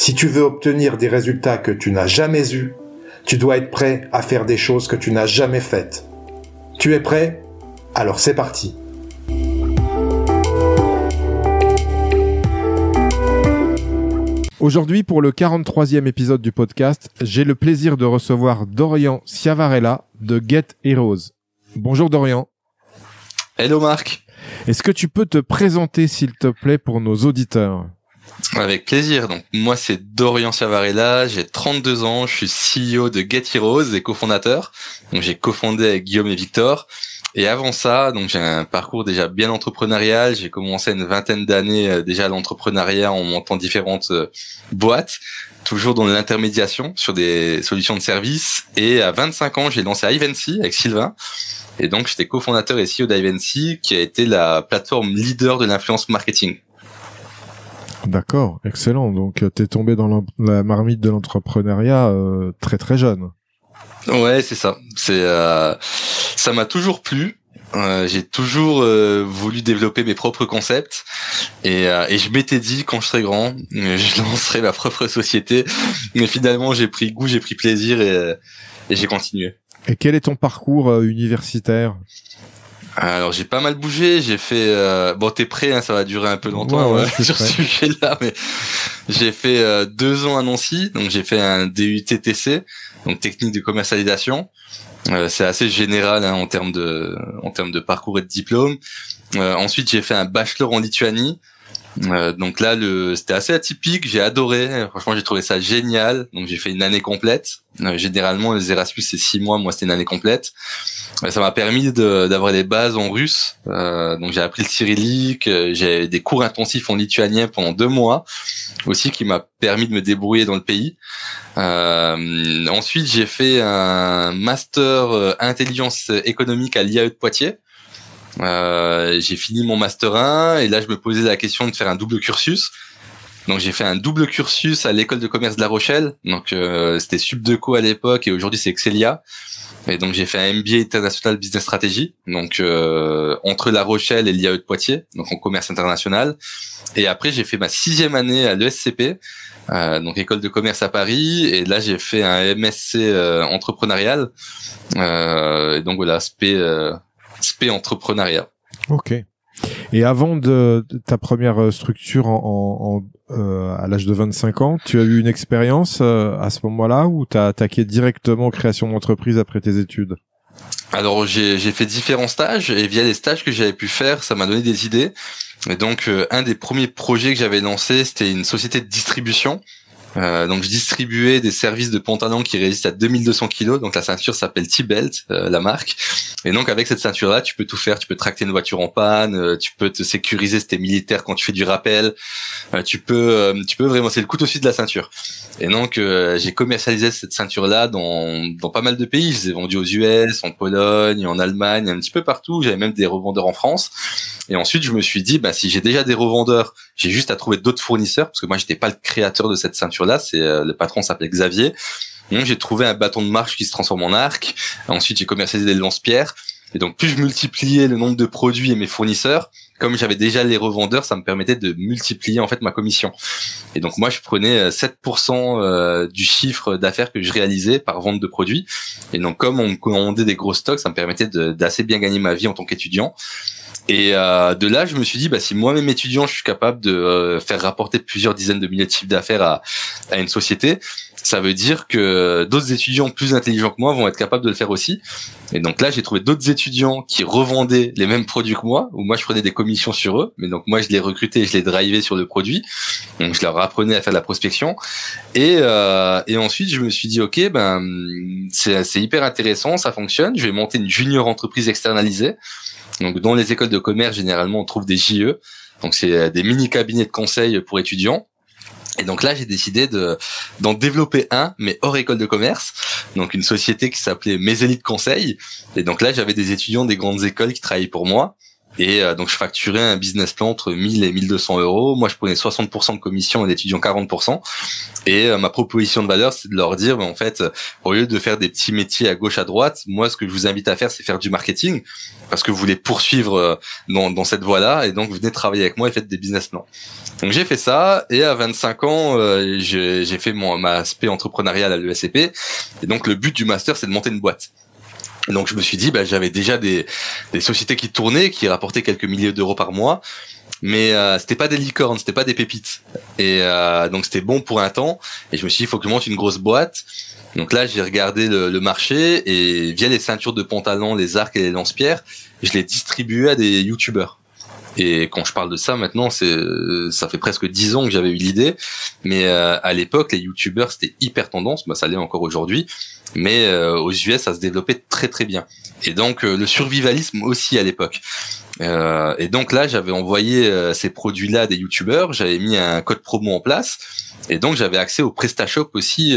Si tu veux obtenir des résultats que tu n'as jamais eus, tu dois être prêt à faire des choses que tu n'as jamais faites. Tu es prêt? Alors c'est parti. Aujourd'hui, pour le 43e épisode du podcast, j'ai le plaisir de recevoir Dorian Ciavarella de Get Heroes. Bonjour Dorian. Hello Marc. Est-ce que tu peux te présenter s'il te plaît pour nos auditeurs? Avec plaisir. Donc moi c'est Dorian Ciavarella, j'ai 32 ans, je suis CEO de Get Heroes et cofondateur. Donc j'ai cofondé avec Guillaume et Victor. Et avant ça, donc j'ai un parcours déjà bien entrepreneurial. J'ai commencé une vingtaine d'années euh, déjà l'entrepreneuriat en montant différentes euh, boîtes, toujours dans l'intermédiation sur des solutions de services. Et à 25 ans, j'ai lancé Ivancy avec Sylvain. Et donc j'étais cofondateur et CEO d'Ivancy, qui a été la plateforme leader de l'influence marketing. D'accord, excellent. Donc tu es tombé dans la marmite de l'entrepreneuriat euh, très très jeune. Ouais, c'est ça. C'est euh, ça m'a toujours plu. Euh, j'ai toujours euh, voulu développer mes propres concepts et, et je m'étais dit quand je serai grand, je lancerai ma propre société. Mais finalement, j'ai pris goût, j'ai pris plaisir et, et j'ai continué. Et quel est ton parcours universitaire? Alors j'ai pas mal bougé, j'ai fait euh... bon t'es prêt, hein, ça va durer un peu longtemps ouais, sur ce sujet-là, mais j'ai fait euh, deux ans à Nancy, donc j'ai fait un DUTTC, donc technique de commercialisation. Euh, c'est assez général hein, en termes de en termes de parcours et de diplôme. Euh, ensuite j'ai fait un bachelor en Lituanie, euh, donc là, le, c'était assez atypique. J'ai adoré. Franchement, j'ai trouvé ça génial. Donc j'ai fait une année complète. Euh, généralement, les Erasmus c'est six mois. Moi, c'était une année complète. Euh, ça m'a permis d'avoir des bases en russe. donc j'ai appris le cyrillique. J'ai des cours intensifs en lituanien pendant deux mois aussi, qui m'a permis de me débrouiller dans le pays. ensuite, j'ai fait un master intelligence économique à l'IAE de Poitiers. Euh, j'ai fini mon master 1 et là je me posais la question de faire un double cursus. Donc j'ai fait un double cursus à l'école de commerce de La Rochelle. Donc euh, c'était Subdeco à l'époque et aujourd'hui c'est Excelia. Et donc j'ai fait un MBA International Business Strategy, donc euh, entre La Rochelle et l'IAE de Poitiers, donc en commerce international. Et après j'ai fait ma sixième année à l'ESCP, euh, donc école de commerce à Paris. Et là j'ai fait un MSC euh, entrepreneurial. Euh, et donc voilà, aspect SP entrepreneuriat. Ok. Et avant de, ta première euh, structure en, euh, à l'âge de 25 ans, tu as eu une expérience euh, à ce moment-là ou tu as attaqué directement création d'entreprise après tes études? Alors j'ai fait différents stages et via les stages que j'avais pu faire, ça m'a donné des idées. Et donc un des premiers projets que j'avais lancé, c'était une société de distribution euh, donc je distribuais des services de pantalon qui résistent à 2200 kg. Donc la ceinture s'appelle T-Belt, euh, la marque. Et donc avec cette ceinture-là, tu peux tout faire. Tu peux tracter une voiture en panne, euh, tu peux te sécuriser si t'es militaire quand tu fais du rappel. tu peux, tu peux vraiment, c'est le couteau suisse de la ceinture. Et donc j'ai commercialisé cette ceinture-là dans, dans pas mal de pays. Je les ai vendus aux US, en Pologne, en Allemagne, un petit peu partout. J'avais même des revendeurs en France. Et ensuite je me suis dit, bah si j'ai déjà des revendeurs, j'ai juste à trouver d'autres fournisseurs parce que moi j'étais pas le créateur de cette ceinture là C'est euh, le patron s'appelait Xavier. J'ai trouvé un bâton de marche qui se transforme en arc. Ensuite j'ai commercialisé des lance-pierres. Et donc plus je multipliais le nombre de produits et mes fournisseurs, comme j'avais déjà les revendeurs, ça me permettait de multiplier en fait ma commission. Et donc moi je prenais 7% euh, euh, du chiffre d'affaires que je réalisais par vente de produits. Et donc comme on commandait des gros stocks, ça me permettait d'assez bien gagner ma vie en tant qu'étudiant. Et euh, de là, je me suis dit, bah, si moi-même étudiant, je suis capable de euh, faire rapporter plusieurs dizaines de milliers de chiffres d'affaires à, à une société, ça veut dire que d'autres étudiants plus intelligents que moi vont être capables de le faire aussi. Et donc là, j'ai trouvé d'autres étudiants qui revendaient les mêmes produits que moi, où moi je prenais des commissions sur eux, mais donc moi je les recrutais et je les drivais sur le produit. Donc je leur apprenais à faire de la prospection. Et, euh, et ensuite, je me suis dit, ok, ben c'est hyper intéressant, ça fonctionne. Je vais monter une junior entreprise externalisée. Donc dans les écoles de commerce, généralement, on trouve des JE. Donc c'est des mini cabinets de conseil pour étudiants. Et donc là, j'ai décidé de d'en développer un, mais hors école de commerce. Donc une société qui s'appelait Mes Élites Conseil. Et donc là, j'avais des étudiants des grandes écoles qui travaillaient pour moi. Et euh, donc je facturais un business plan entre 1000 et 1200 euros. Moi, je prenais 60% de commission et l'étudiant 40%. Et euh, ma proposition de valeur, c'est de leur dire, ben, en fait, au lieu de faire des petits métiers à gauche à droite, moi, ce que je vous invite à faire, c'est faire du marketing parce que vous voulez poursuivre euh, dans, dans cette voie-là. Et donc, venez travailler avec moi et faites des business plans. Donc j'ai fait ça et à 25 ans, j'ai fait mon ma aspect entrepreneurial à l'ESCP. Et donc le but du master, c'est de monter une boîte donc je me suis dit, bah, j'avais déjà des, sociétés qui tournaient, qui rapportaient quelques milliers d'euros par mois, mais euh, c'était pas des licornes, c'était pas des pépites. Et euh, donc c'était bon pour un temps. Et je me suis dit, il faut que je monte une grosse boîte. Donc là, j'ai regardé le, le, marché et via les ceintures de pantalon, les arcs et les lance-pierres, je les distribuais à des youtubeurs. Et quand je parle de ça maintenant, c'est ça fait presque dix ans que j'avais eu l'idée, mais euh, à l'époque, les youtubeurs c'était hyper tendance, bah ça l'est encore aujourd'hui, mais euh, aux US ça se développait très très bien. Et donc euh, le survivalisme aussi à l'époque. et donc là, j'avais envoyé ces produits-là à des youtubeurs, j'avais mis un code promo en place. Et donc j'avais accès au PrestaShop aussi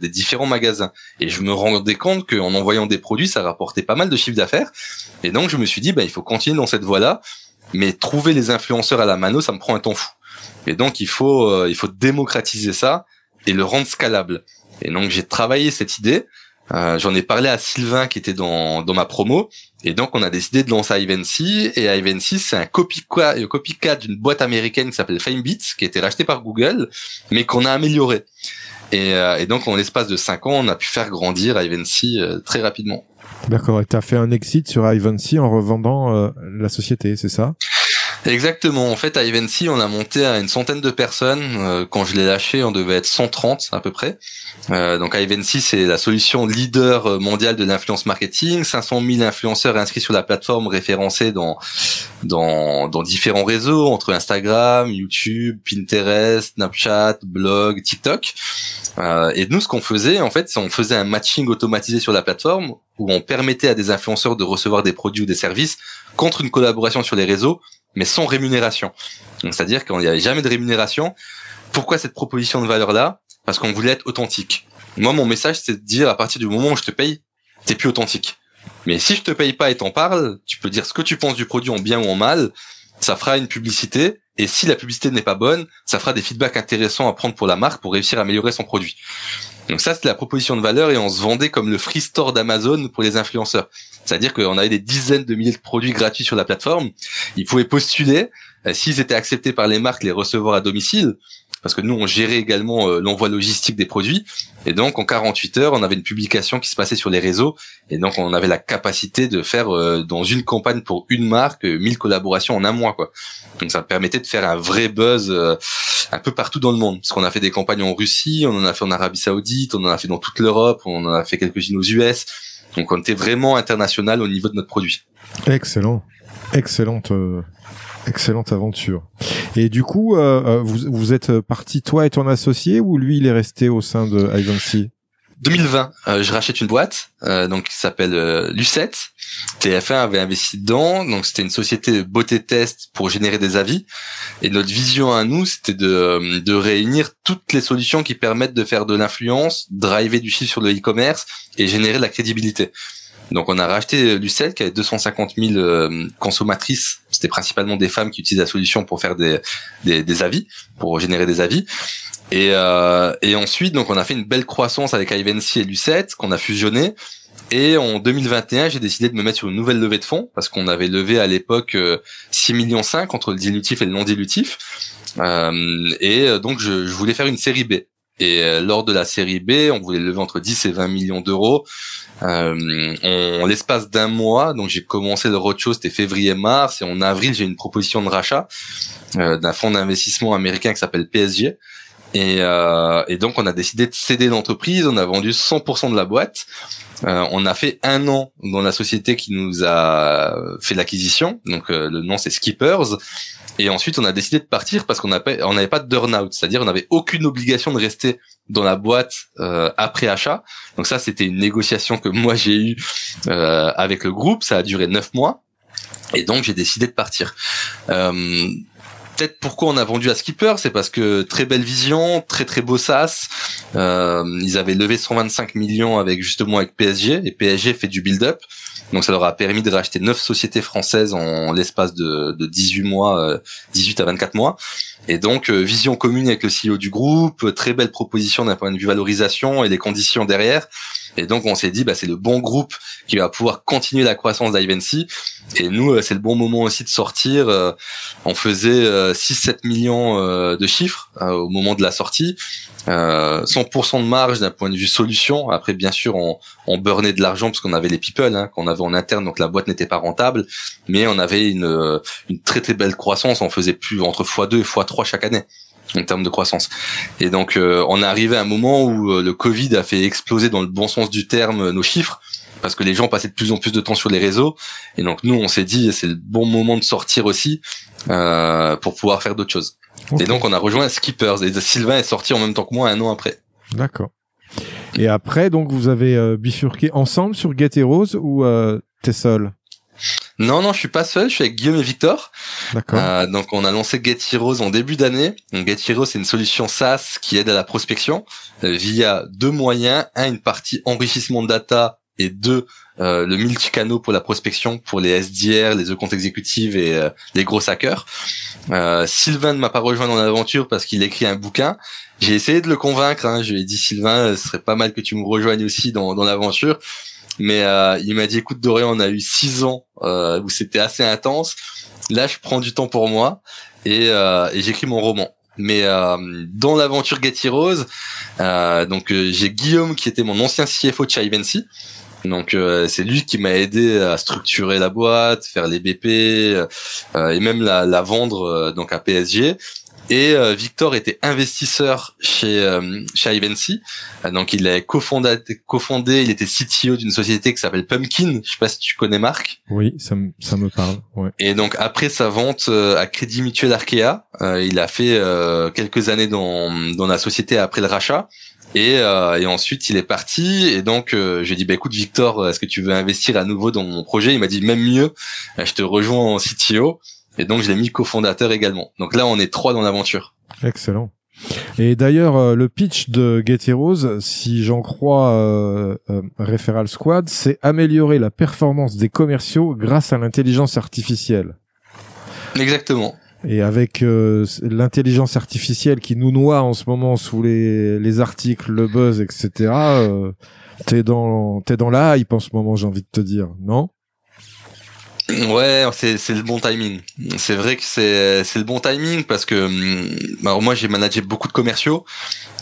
des différents magasins. Et je me rendais compte qu'en envoyant des produits, ça rapportait pas mal de chiffre d'affaires. Et donc je me suis dit, bah, il faut continuer dans cette voie-là mais trouver les influenceurs à la mano, ça me prend un temps fou. Et donc il faut euh, il faut démocratiser ça et le rendre scalable. Et donc j'ai travaillé cette idée. Euh, J'en ai parlé à Sylvain qui était dans, dans ma promo et donc on a décidé de lancer Ivancy et Ivancy c'est un copycat, un copycat d'une boîte américaine qui s'appelle FameBeats qui a été rachetée par Google mais qu'on a amélioré. Et, euh, et, donc en l'espace de 5 ans on a pu faire grandir Ivancy euh, très rapidement. D'accord. Et tu as fait un exit sur Ivancy en revendant euh, la société, c'est ça? Exactement. En fait, à Ivancy, on a monté à une centaine de personnes. Euh, quand je l'ai lâché, on devait être 130 à peu près. Euh, donc, Ivancy, c'est la solution leader mondiale de l'influence marketing. 500 000 influenceurs inscrits sur la plateforme, référencés dans dans, dans différents réseaux entre Instagram, YouTube, Pinterest, Snapchat, blog, TikTok. Euh, et nous, ce qu'on faisait, en fait, c'est on faisait un matching automatisé sur la plateforme où on permettait à des influenceurs de recevoir des produits ou des services contre une collaboration sur les réseaux, mais sans rémunération. C'est-à-dire qu'il n'y avait jamais de rémunération. Pourquoi cette proposition de valeur-là? Parce qu'on voulait être authentique. Moi, mon message, c'est de dire, à partir du moment où je te paye, t'es plus authentique. Mais si je te paye pas et t'en parles, tu peux dire ce que tu penses du produit en bien ou en mal, ça fera une publicité, et si la publicité n'est pas bonne, ça fera des feedbacks intéressants à prendre pour la marque pour réussir à améliorer son produit. Donc ça, c'est la proposition de valeur et on se vendait comme le free store d'Amazon pour les influenceurs. C'est-à-dire qu'on avait des dizaines de milliers de produits gratuits sur la plateforme. Ils pouvaient postuler. Euh, s'ils étaient acceptés par les marques, les recevoir à domicile parce que nous on gérait également euh, l'envoi logistique des produits et donc en 48 heures on avait une publication qui se passait sur les réseaux et donc on avait la capacité de faire euh, dans une campagne pour une marque 1000 collaborations en un mois quoi donc ça permettait de faire un vrai buzz euh, un peu partout dans le monde. Parce qu'on a fait des campagnes en Russie on en a fait en Arabie Saoudite on en a fait dans toute l'Europe on en a fait quelques-unes aux US donc on était vraiment international au niveau de notre produit. Excellent. Excellente excellente aventure. Et du coup, euh, euh, vous, vous êtes parti toi et ton associé ou lui il est resté au sein de Ivancy? 2020, euh, je rachète une boîte donc qui s'appelle Lucette. TF1 avait investi dedans, donc c'était une société de beauté test pour générer des avis. Et notre vision à nous, c'était de, de réunir toutes les solutions qui permettent de faire de l'influence, driver du chiffre sur le e-commerce et générer de la crédibilité. Donc on a racheté Lucette qui avait 250 000 euh, consommatrices. C'était principalement des femmes qui utilisent la solution pour faire des, des, avis, pour générer des avis. Et, euh, et ensuite, donc on a fait une belle croissance avec Ivancy et Lucette qu'on a fusionné. Et en 2021, j'ai décidé de me mettre sur une nouvelle levée de fonds parce qu'on avait levé à l'époque 6 euh, millions 5 entre le dilutif et le non dilutif. Euh, et donc je, je, voulais faire une série B. Et euh, lors de la série B, on voulait lever entre 10 et 20 millions d'euros. Euh, en l'espace d'un mois, donc j'ai commencé le roadshow, c'était février-mars, et en avril, j'ai une proposition de rachat euh, d'un fonds d'investissement américain qui s'appelle PSG. Et, euh, et, donc on a décidé de céder l'entreprise, on a vendu 100% de la boîte. Euh, on a fait un an dans la société qui nous a fait l'acquisition, donc euh, le nom c'est Skippers. Et ensuite, on a décidé de partir parce qu'on n'avait pas de burn-out, c'est-à-dire on n'avait aucune obligation de rester dans la boîte euh, après achat. Donc ça, c'était une négociation que moi j'ai eue euh, avec le groupe. Ça a duré neuf mois, et donc j'ai décidé de partir. Peut-être pourquoi on a vendu à Skipper, c'est parce que très belle vision, très très beau SaaS. Euh, ils avaient levé 125 millions avec justement avec PSG et PSG fait du build-up. Donc ça leur a permis de racheter neuf sociétés françaises en l'espace de, de 18 mois, 18 euh, à 24 mois. Et donc euh, vision commune avec le CEO du groupe, très belle proposition d'un point de vue valorisation et les conditions derrière. Et donc on s'est dit bah c'est le bon groupe qui va pouvoir continuer la croissance d'Ivancy. Et nous euh, c'est le bon moment aussi de sortir. On faisait 6-7 millions de chiffres au moment de la sortie. 100% de marge d'un point de vue solution. Après bien sûr on, on burnait de l'argent parce qu'on avait les people hein, qu'on avait en interne, donc la boîte n'était pas rentable, mais on avait une, une très très belle croissance. On faisait plus entre x2 et x3 chaque année en termes de croissance. Et donc euh, on est arrivé à un moment où euh, le Covid a fait exploser dans le bon sens du terme nos chiffres parce que les gens passaient de plus en plus de temps sur les réseaux. Et donc nous on s'est dit c'est le bon moment de sortir aussi euh, pour pouvoir faire d'autres choses. Et donc on a rejoint Skippers et Sylvain est sorti en même temps que moi un an après. D'accord. Et après, donc, vous avez euh, bifurqué ensemble sur Get Heroes ou euh, t'es seul? Non, non, je suis pas seul, je suis avec Guillaume et Victor. D'accord. Euh, donc, on a lancé Get Heroes en début d'année. Donc, Get Heroes, c'est une solution SaaS qui aide à la prospection euh, via deux moyens. Un, une partie enrichissement de data et deux, euh, le multicanaux pour la prospection pour les SDR, les e-comptes exécutives et euh, les gros hackers. Euh, Sylvain ne m'a pas rejoint dans l'aventure parce qu'il écrit un bouquin. J'ai essayé de le convaincre. Hein. Je lui ai dit Sylvain, ce serait pas mal que tu me rejoignes aussi dans, dans l'aventure. Mais euh, il m'a dit écoute Dorian, on a eu six ans euh, où c'était assez intense. Là, je prends du temps pour moi et, et j'écris mon roman. Mais dans l'aventure Get Heroes, donc j'ai Guillaume qui était mon ancien CFO de Chivency, donc euh, c'est lui qui m'a aidé à structurer la boîte, faire les BP euh, et même la, la vendre euh, donc à PSG. Et Victor était investisseur chez chez Ivancy. donc il a cofondé, cofondé, il était CTO d'une société qui s'appelle Pumpkin. Je sais pas si tu connais Marc. Oui, ça me ça me parle. Ouais. Et donc après sa vente à Crédit Mutuel Arkea, il a fait quelques années dans dans la société après le rachat. Et, euh, et ensuite, il est parti. Et donc, euh, j'ai dit, bah, écoute, Victor, est-ce que tu veux investir à nouveau dans mon projet? Il m'a dit, même mieux, euh, je te rejoins en CTO. Et donc, je l'ai mis cofondateur également. Donc là, on est trois dans l'aventure. Excellent. Et d'ailleurs, euh, le pitch de Get Heroes, si j'en crois euh, Referral Squad, c'est améliorer la performance des commerciaux grâce à l'intelligence artificielle. Exactement. Et avec euh, l'intelligence artificielle qui nous noie en ce moment sous les, les articles, le buzz, etc. Euh, t'es dans t'es dans la hype en ce moment, j'ai envie de te dire, non? Ouais, c'est le bon timing. C'est vrai que c'est le bon timing parce que hum, moi j'ai managé beaucoup de commerciaux.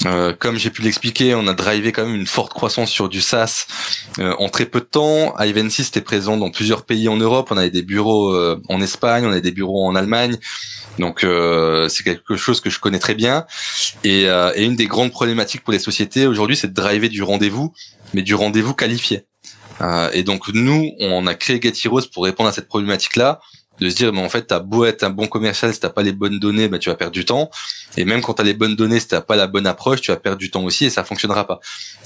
Euh, comme j'ai pu l'expliquer, on a drivé quand même une forte croissance sur du SaaS euh, en très peu de temps. Ivan6 était présent dans plusieurs pays en Europe. On avait des bureaux euh, en Espagne, on avait des bureaux en Allemagne. Donc euh, c'est quelque chose que je connais très bien. Et, et une des grandes problématiques pour les sociétés aujourd'hui, c'est de driver du rendez-vous, mais du rendez-vous qualifié. Euh, et donc nous, on a créé Get Heroes pour répondre à cette problématique-là, de se dire, mais en fait, t'as beau être un bon commercial, si t'as pas les bonnes données, bah, tu vas perdre du temps. Et même quand t'as les bonnes données, si t'as pas la bonne approche, tu vas perdre du temps aussi et ça fonctionnera pas.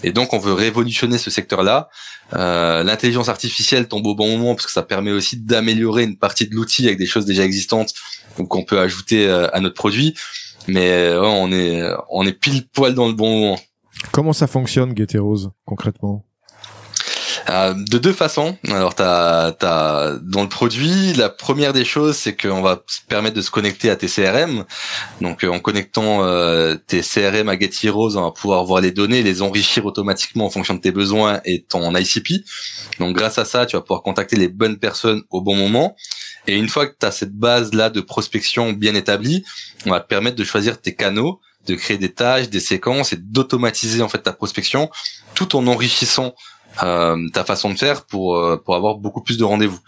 Et donc, on veut révolutionner ce secteur-là. Euh, L'intelligence artificielle tombe au bon moment parce que ça permet aussi d'améliorer une partie de l'outil avec des choses déjà existantes ou qu'on peut ajouter euh, à notre produit. Mais euh, on est on est pile poil dans le bon moment. Comment ça fonctionne, Get Heroes, concrètement? Euh, de deux façons. Alors, t'as, dans le produit, la première des choses, c'est qu'on va se permettre de se connecter à tes CRM. Donc, euh, en connectant euh, tes CRM à Get Heroes, on va pouvoir voir les données, les enrichir automatiquement en fonction de tes besoins et ton ICP. Donc, grâce à ça, tu vas pouvoir contacter les bonnes personnes au bon moment. Et une fois que tu as cette base là de prospection bien établie, on va te permettre de choisir tes canaux de créer des tâches, des séquences et d'automatiser en fait ta prospection, tout en enrichissant euh, ta façon de faire pour euh, pour avoir beaucoup plus de rendez-vous.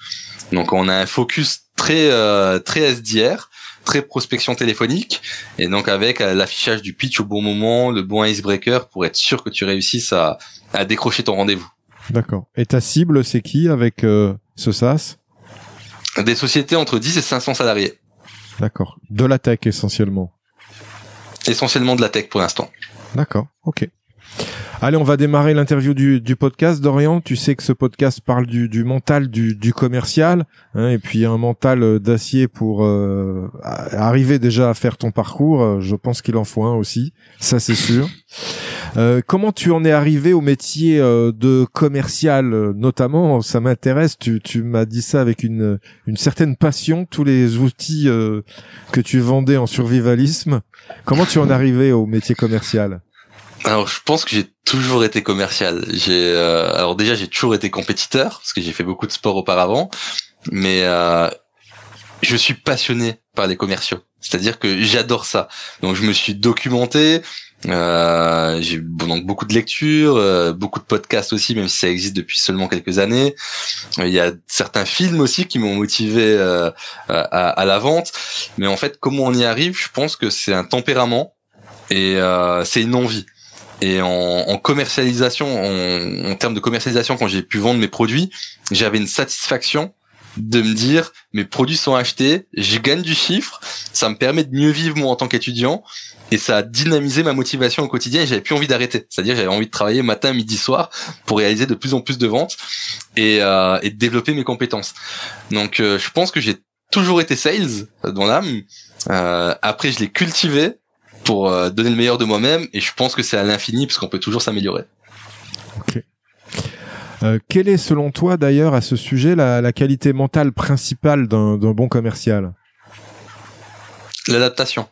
Donc on a un focus très euh, très SDR, très prospection téléphonique, et donc avec l'affichage du pitch au bon moment, le bon icebreaker pour être sûr que tu réussisses à, à décrocher ton rendez-vous. D'accord. Et ta cible, c'est qui avec ce SaaS? Des sociétés entre 10 et 500 salariés. D'accord. De la tech essentiellement. Essentiellement de la tech pour l'instant. D'accord. Ok. Allez, on va démarrer l'interview du, du, podcast. Dorian, tu sais que ce podcast parle du, du mental du, du commercial, hein, et puis un mental euh, d'acier pour euh, arriver déjà à faire ton parcours. Euh, je pense qu'il en faut un aussi, ça c'est sûr. Euh, comment tu en es arrivé au métier de commercial, notamment? Ça m'intéresse. Tu, tu m'as dit ça avec une, une certaine passion. Tous les outils que tu vendais en survivalisme. Comment tu en es arrivé au métier commercial? Alors je pense que j'ai toujours été commercial. J'ai euh, alors déjà j'ai toujours été compétiteur parce que j'ai fait beaucoup de sport auparavant, mais euh, je suis passionné par les commerciaux. C'est-à-dire que j'adore ça. Donc je me suis documenté. Euh, j'ai donc beaucoup de lectures, euh, beaucoup de podcasts aussi, même si ça existe depuis seulement quelques années. Il y a certains films aussi qui m'ont motivé euh, à, à, la vente. Mais en fait, comment on y arrive? Je pense que c'est un tempérament et c'est une envie. Et en, en commercialisation, en, en, termes de commercialisation, quand j'ai pu vendre mes produits, j'avais une satisfaction de me dire mes produits sont achetés, je gagne du chiffre, ça me permet de mieux vivre moi en tant qu'étudiant et ça a dynamisé ma motivation au quotidien et j'avais plus envie d'arrêter. C'est-à-dire j'avais envie de travailler matin, midi, soir pour réaliser de plus en plus de ventes et, euh, et développer mes compétences. Donc euh, je pense que j'ai toujours été sales dans l'âme. Euh, après je l'ai cultivé pour euh, donner le meilleur de moi-même et je pense que c'est à l'infini parce qu'on peut toujours s'améliorer. Ok. Euh, quelle est selon toi d'ailleurs à ce sujet la, la qualité mentale principale d'un bon commercial? L'adaptation.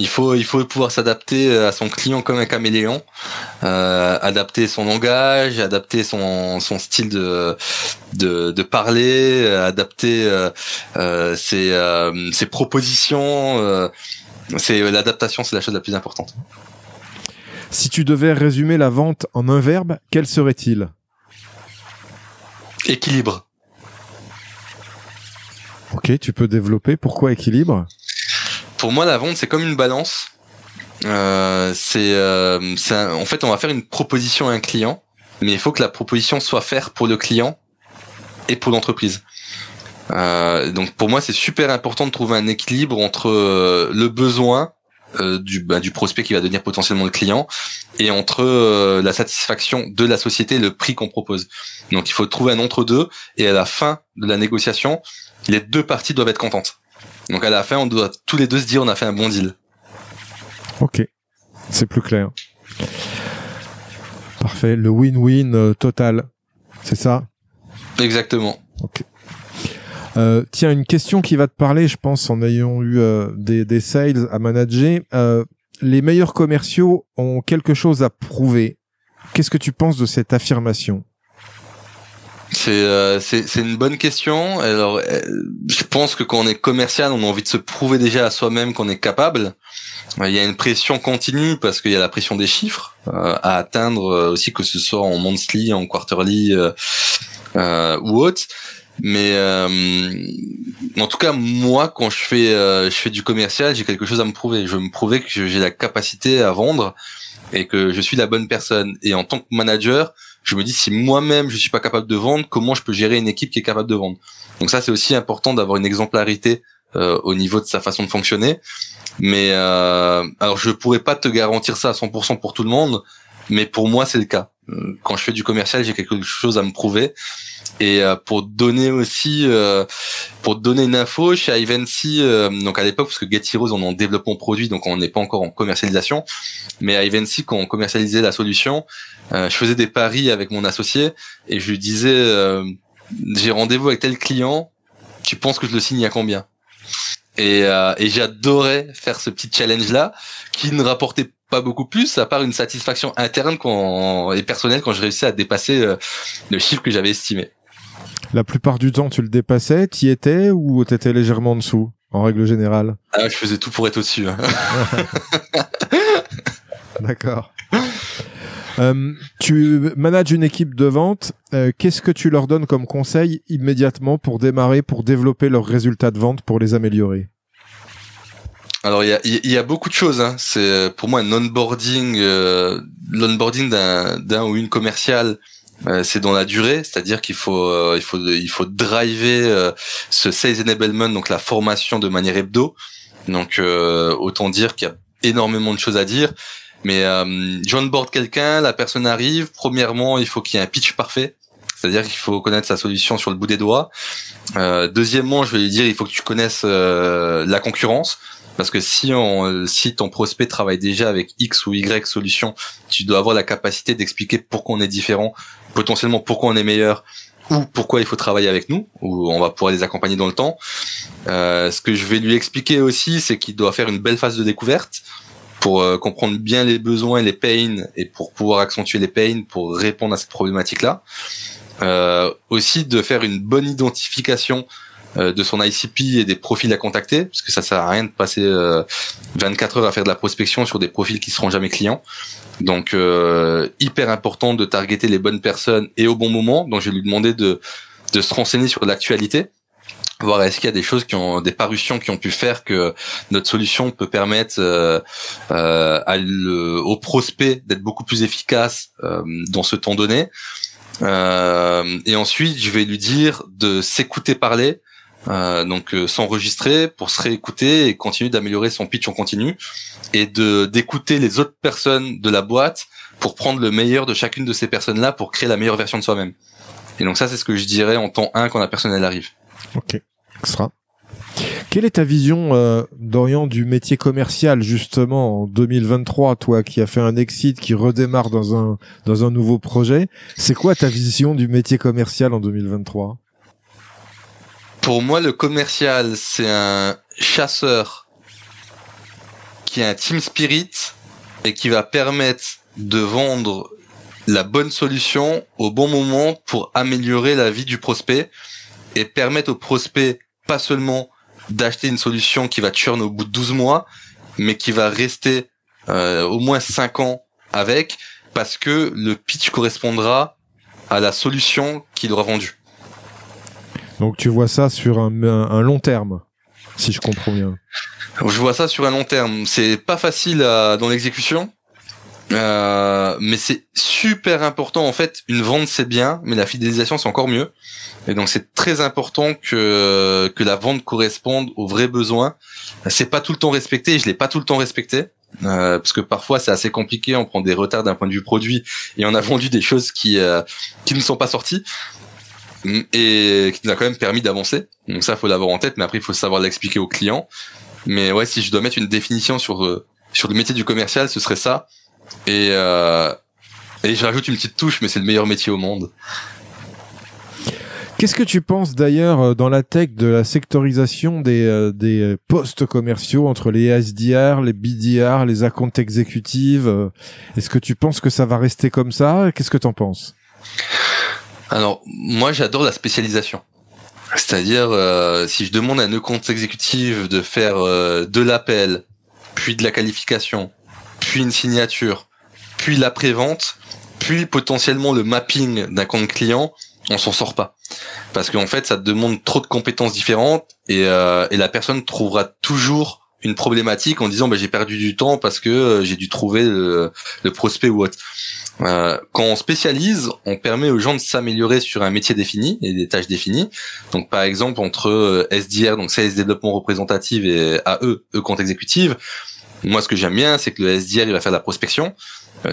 Il faut, il faut pouvoir s'adapter à son client comme un caméléon, euh, adapter son langage, adapter son, son style de, de, de parler, adapter euh, euh ses, euh, ses propositions. Euh, c'est l'adaptation, c'est la chose la plus importante. Si tu devais résumer la vente en un verbe, quel serait-il? Équilibre. Ok, tu peux développer. Pourquoi équilibre? Pour moi, la vente, c'est comme une balance. Euh, c'est, euh, en fait, on va faire une proposition à un client, mais il faut que la proposition soit faite pour le client et pour l'entreprise. Euh, donc, pour moi, c'est super important de trouver un équilibre entre euh, le besoin euh, du, bah, du prospect qui va devenir potentiellement le client et entre euh, la satisfaction de la société et le prix qu'on propose. Donc, il faut trouver un entre-deux et à la fin de la négociation, les deux parties doivent être contentes. Donc à la fin, on doit tous les deux se dire on a fait un bon deal. Ok, c'est plus clair. Parfait, le win-win euh, total, c'est ça? Exactement. Ok. Euh, tiens, une question qui va te parler, je pense, en ayant eu euh, des, des, sales à manager. les meilleurs commerciaux ont quelque chose à prouver. Qu'est-ce que tu penses de cette affirmation? C'est c'est une bonne question. Alors, je pense que quand on est commercial, on a envie de se prouver déjà à soi-même qu'on est capable. Il y a une pression continue parce qu'il y a la pression des chiffres euh, à atteindre euh, aussi que ce soit en monthly, en quarterly euh, euh ou autre. Mais en tout cas, moi, quand je fais je fais du commercial, j'ai quelque chose à me prouver. Je veux me prouver que j'ai la capacité à vendre et que je suis la bonne personne. Et en tant que manager, je me dis si moi-même je suis pas capable de vendre, comment je peux gérer une équipe qui est capable de vendre? Donc ça, c'est aussi important d'avoir une exemplarité euh, au niveau de sa façon de fonctionner. Mais euh, alors je pourrais pas te garantir ça à 100% pour tout le monde, mais pour moi c'est le cas. Euh, quand je fais du commercial, j'ai quelque chose à me prouver. Et euh, pour donner aussi, euh, pour donner une info, chez Ivancy, donc à l'époque, parce que Get Heroes, on est en développement produit, donc on n'est pas encore en commercialisation, mais à Ivancy, quand on commercialisait la solution, je faisais des paris avec mon associé et je lui disais, j'ai rendez-vous avec tel client, tu penses que je le signe à combien? Et, euh, et j'adorais faire ce petit challenge là qui ne rapportait pas beaucoup plus à part une satisfaction interne quand, et personnelle quand je réussissais à dépasser euh, le chiffre que j'avais estimé. La plupart du temps, tu le dépassais, y étais ou t'étais légèrement en dessous en règle générale? Ah, Je faisais tout pour être au-dessus. Hein. D'accord. Euh, tu manages une équipe de vente. Euh, qu'est-ce que tu leur donnes comme conseil immédiatement pour démarrer, pour développer leurs résultats de vente, pour les améliorer? Alors il y a, y a, beaucoup de choses. Hein. C'est pour moi un onboarding, euh, l'onboarding d'un ou une commerciale. Euh, c'est dans la durée, c'est-à-dire qu'il faut euh, il faut il faut driver euh, ce sales enablement, donc la formation de manière hebdo. Donc autant dire qu'il y a énormément de choses à dire. Mais euh, j'onboard quelqu'un, la personne arrive. Premièrement, il faut qu'il y ait un pitch parfait. C'est-à-dire qu'il faut connaître sa solution sur le bout des doigts. Euh, deuxièmement, je vais lui dire, il faut que tu connaisses la concurrence. Parce que si on, si ton prospect travaille déjà avec X ou Y solution, tu dois avoir la capacité d'expliquer pourquoi on est différent, potentiellement pourquoi on est meilleur ou pourquoi il faut travailler avec nous, ou on va pouvoir les accompagner dans le temps. Euh, ce que je vais lui expliquer aussi, c'est qu'il doit faire une belle phase de découverte pour euh, comprendre bien les besoins, les pains, et pour pouvoir accentuer les pains pour répondre à cette problématique-là. Euh, aussi de faire une bonne identification euh, de son ICP et des profils à contacter, parce que ça sert à rien de passer 24 euh, heures à faire de la prospection sur des profils qui seront jamais clients. Donc euh, hyper important de targeter les bonnes personnes et au bon moment. Donc je vais lui demander de de se renseigner sur l'actualité, voir est-ce qu'il y a des choses qui ont des parutions qui ont pu faire que notre solution peut permettre euh, à le, au prospect d'être beaucoup plus efficace dans ce temps donné. et ensuite, je vais lui dire de s'écouter parler, euh, donc euh, s'enregistrer pour se réécouter et continuer d'améliorer son pitch en continu et de d'écouter les autres personnes de la boîte pour prendre le meilleur de chacune de ces personnes-là pour créer la meilleure version de soi-même. Et donc ça c'est ce que je dirais en temps 1 quand la personne elle arrive. OK. Extra. Quelle est ta vision, euh, Dorian, du métier commercial justement en 2023, toi qui as fait un exit, qui redémarre dans un dans un nouveau projet? C'est quoi ta vision du métier commercial en 2023 pour moi, le commercial, c'est un chasseur qui a un team spirit et qui va permettre de vendre la bonne solution au bon moment pour améliorer la vie du prospect et permettre au prospect pas seulement d'acheter une solution qui va churn au bout de 12 mois, mais qui va rester euh, au moins 5 ans avec parce que le pitch correspondra à la solution qu'il aura vendue. Donc tu vois ça sur un, long terme, si je comprends bien. Je vois ça sur un long terme. C'est pas facile dans l'exécution, euh, mais c'est super important en fait. Une vente c'est bien, mais la fidélisation c'est encore mieux. Et donc c'est très important que la vente corresponde aux vrais besoins. C'est pas tout le temps respecté. Je l'ai pas tout le temps respecté. Euh, parce que parfois c'est assez compliqué, on prend des retards d'un point de vue produit et on a vendu des choses euh, qui ne sont pas sorties et qui nous a quand même permis d'avancer. Donc ça, faut l'avoir en tête, mais après, il faut savoir l'expliquer aux clients. Mais ouais, si je dois mettre une définition sur euh, sur le métier du commercial, ce serait ça. Et euh, et je rajoute une petite touche, mais c'est le meilleur métier au monde. Qu'est-ce que tu penses d'ailleurs euh, dans la tech de la sectorisation des, euh, des postes commerciaux entre les SDR, les BDR, les accounts exécutives Est-ce que tu penses que ça va rester comme ça? Qu'est-ce que tu en penses? Alors, moi, j'adore la spécialisation. C'est-à-dire, euh, si je demande à un compte exécutif de faire euh, de l'appel, puis de la qualification, puis une signature, puis l'après-vente, puis potentiellement le mapping d'un compte client, on s'en sort pas. Parce qu'en fait, ça demande trop de compétences différentes et, euh, et la personne trouvera toujours une problématique en disant bah, j'ai perdu du temps parce que j'ai dû trouver le, le prospect ou autre. Euh, quand on spécialise, on permet aux gens de s'améliorer sur un métier défini et des tâches définies. Donc par exemple entre euh, SDR, donc Sales Développement Représentative et AE, E compte exécutive, moi ce que j'aime bien c'est que le SDR il va faire de la prospection euh,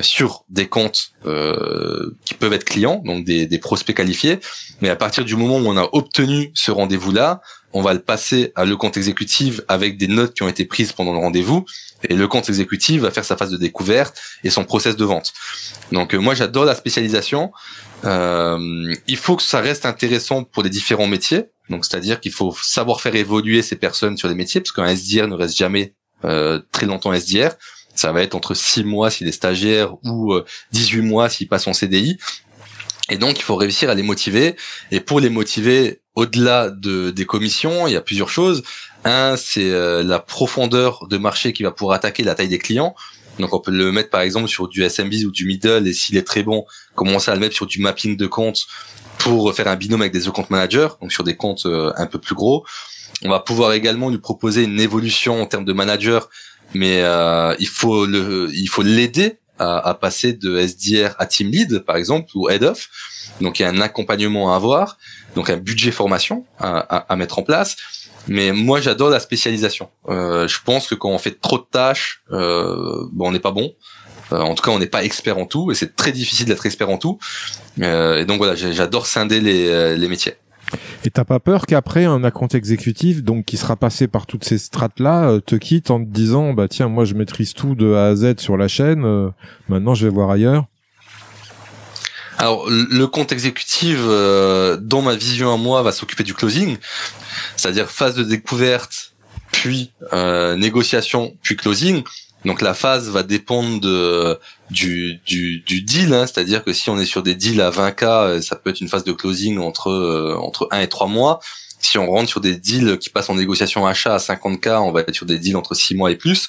sur des comptes euh, qui peuvent être clients, donc des, des prospects qualifiés, mais à partir du moment où on a obtenu ce rendez-vous-là, on va le passer à le compte exécutif avec des notes qui ont été prises pendant le rendez-vous et le compte exécutif va faire sa phase de découverte et son process de vente. Donc euh, moi j'adore la spécialisation. Euh, il faut que ça reste intéressant pour les différents métiers. Donc c'est-à-dire qu'il faut savoir faire évoluer ces personnes sur les métiers parce qu'un SDR ne reste jamais euh, très longtemps SDR. Ça va être entre 6 mois s'il est stagiaire ou 18 mois s'il passe en CDI. Et donc, il faut réussir à les motiver. Et pour les motiver, au-delà de, des commissions, il y a plusieurs choses. Un, c'est euh, la profondeur de marché qui va pouvoir attaquer la taille des clients. Donc, on peut le mettre par exemple sur du SMB ou du middle. Et s'il est très bon, commencer à le mettre sur du mapping de comptes pour faire un binôme avec des compte managers, donc sur des comptes euh, un peu plus gros. On va pouvoir également lui proposer une évolution en termes de manager, mais euh, il faut le, il faut l'aider à, passer de SDR à team lead, par exemple, ou head of. Donc il y a un accompagnement à avoir, donc un budget formation à, mettre en place. Mais moi, j'adore la spécialisation. Euh, je pense que quand on fait trop de tâches, euh, bon, on n'est pas bon. Euh, en tout cas, on n'est pas expert en tout, et c'est très difficile d'être expert en tout. et donc voilà, j'adore scinder les, les métiers. Et t'as pas peur qu'après un account exécutif, donc qui sera passé par toutes ces strates là, euh, te quitte en te disant bah tiens moi je maîtrise tout de A à Z sur la chaîne, euh, maintenant je vais voir ailleurs? Alors le compte exécutif, euh, ma vision à moi, va s'occuper du closing, c'est-à-dire phase de découverte, puis négociation, puis closing. Donc la phase va dépendre de, du, du, du deal, hein, c'est-à-dire que si on est sur des deals à 20K, euh, ça peut être une phase de closing entre, euh, entre 1 et 3 mois. Si on rentre sur des deals qui passent en négociation achat à 50K, on va être sur des deals entre 6 mois et plus.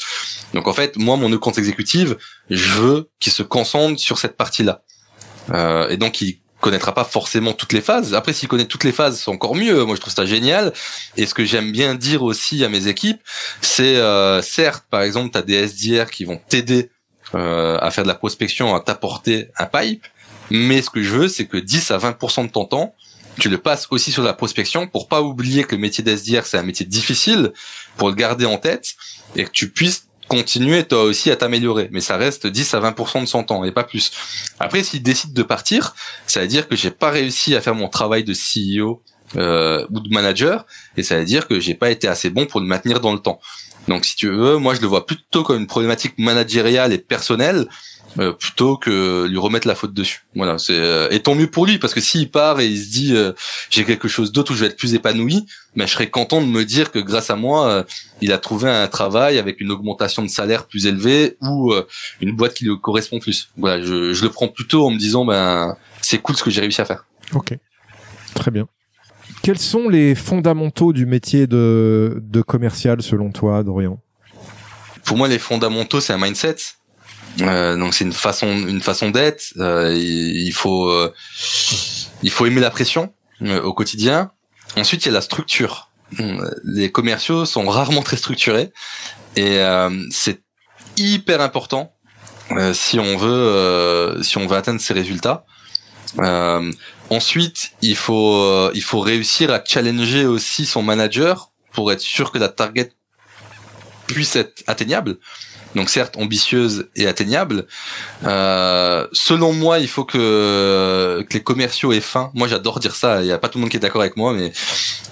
Donc en fait, moi, mon compte exécutif, je veux qu'il se concentre sur cette partie-là. Euh, et donc, il connaîtra pas forcément toutes les phases. Après, s'il connaît toutes les phases, c'est encore mieux. Moi, je trouve ça génial. Et ce que j'aime bien dire aussi à mes équipes, c'est euh, certes, par exemple, tu as des SDR qui vont t'aider euh, à faire de la prospection, à t'apporter un pipe. Mais ce que je veux, c'est que 10 à 20% de ton temps, tu le passes aussi sur la prospection pour pas oublier que le métier d'SDR, c'est un métier difficile, pour le garder en tête et que tu puisses continuer toi aussi à t'améliorer. Mais ça reste 10 à 20% de son temps et pas plus. Après, s'il décide de partir, ça veut dire que j'ai pas réussi à faire mon travail de CEO euh, ou de manager et ça veut dire que j'ai pas été assez bon pour le maintenir dans le temps. Donc si tu veux, moi je le vois plutôt comme une problématique managériale et personnelle euh, plutôt que lui remettre la faute dessus. Voilà, c'est euh, et tant mieux pour lui parce que s'il part et il se dit euh, j'ai quelque chose d'autre où je vais être plus épanoui, mais ben, je serais content de me dire que grâce à moi, il a trouvé un travail avec une augmentation de salaire plus élevée ou une boîte qui lui correspond plus. Voilà, je, je le prends plutôt en me disant ben c'est cool ce que j'ai réussi à faire. Ok, très bien. Quels sont les fondamentaux du métier de, de commercial selon toi, Dorian? Pour moi, les fondamentaux, c'est un mindset. Euh, donc c'est une façon une façon d'être. Euh, il faut euh, il faut aimer la pression au quotidien. Ensuite il y a la structure. Les commerciaux sont rarement très structurés et c'est hyper important si on veut si on veut atteindre ces résultats. ensuite il faut il faut réussir à challenger aussi son manager pour être sûr que la target puisse être atteignable donc certes ambitieuse et atteignable. Euh, selon moi, il faut que, les commerciaux aient faim. Moi, j'adore dire ça. Il n'y a pas tout le monde qui est d'accord avec moi, mais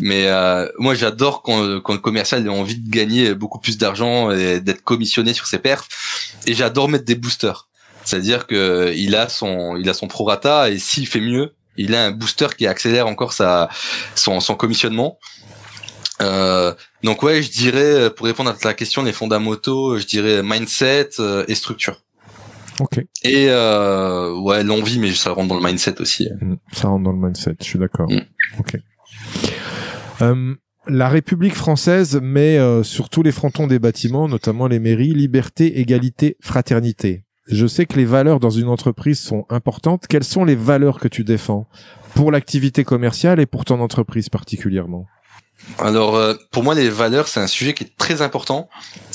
mais euh, moi, j'adore quand, quand le commercial a envie de gagner beaucoup plus d'argent et d'être commissionné sur ses perfs. Et j'adore mettre des boosters. C'est-à-dire que il a son il a son prorata et s'il fait mieux, il a un booster qui accélère encore sa son, son commissionnement. Euh, donc ouais, je dirais euh, pour répondre à ta question, les fondamentaux, je dirais mindset euh, et structure. Ok. Et euh, ouais, l'envie, mais ça rentre dans le mindset aussi. Mm, ça rentre dans le mindset, je suis d'accord. Mm. Ok. Euh, la République française met sur tous les frontons des bâtiments, notamment les mairies, liberté, égalité, fraternité. Je sais que les valeurs dans une entreprise sont importantes. Quelles sont les valeurs que tu défends? Pour l'activité commerciale et pour ton entreprise particulièrement? Alors, euh, pour moi, les valeurs, c'est un sujet qui est très important.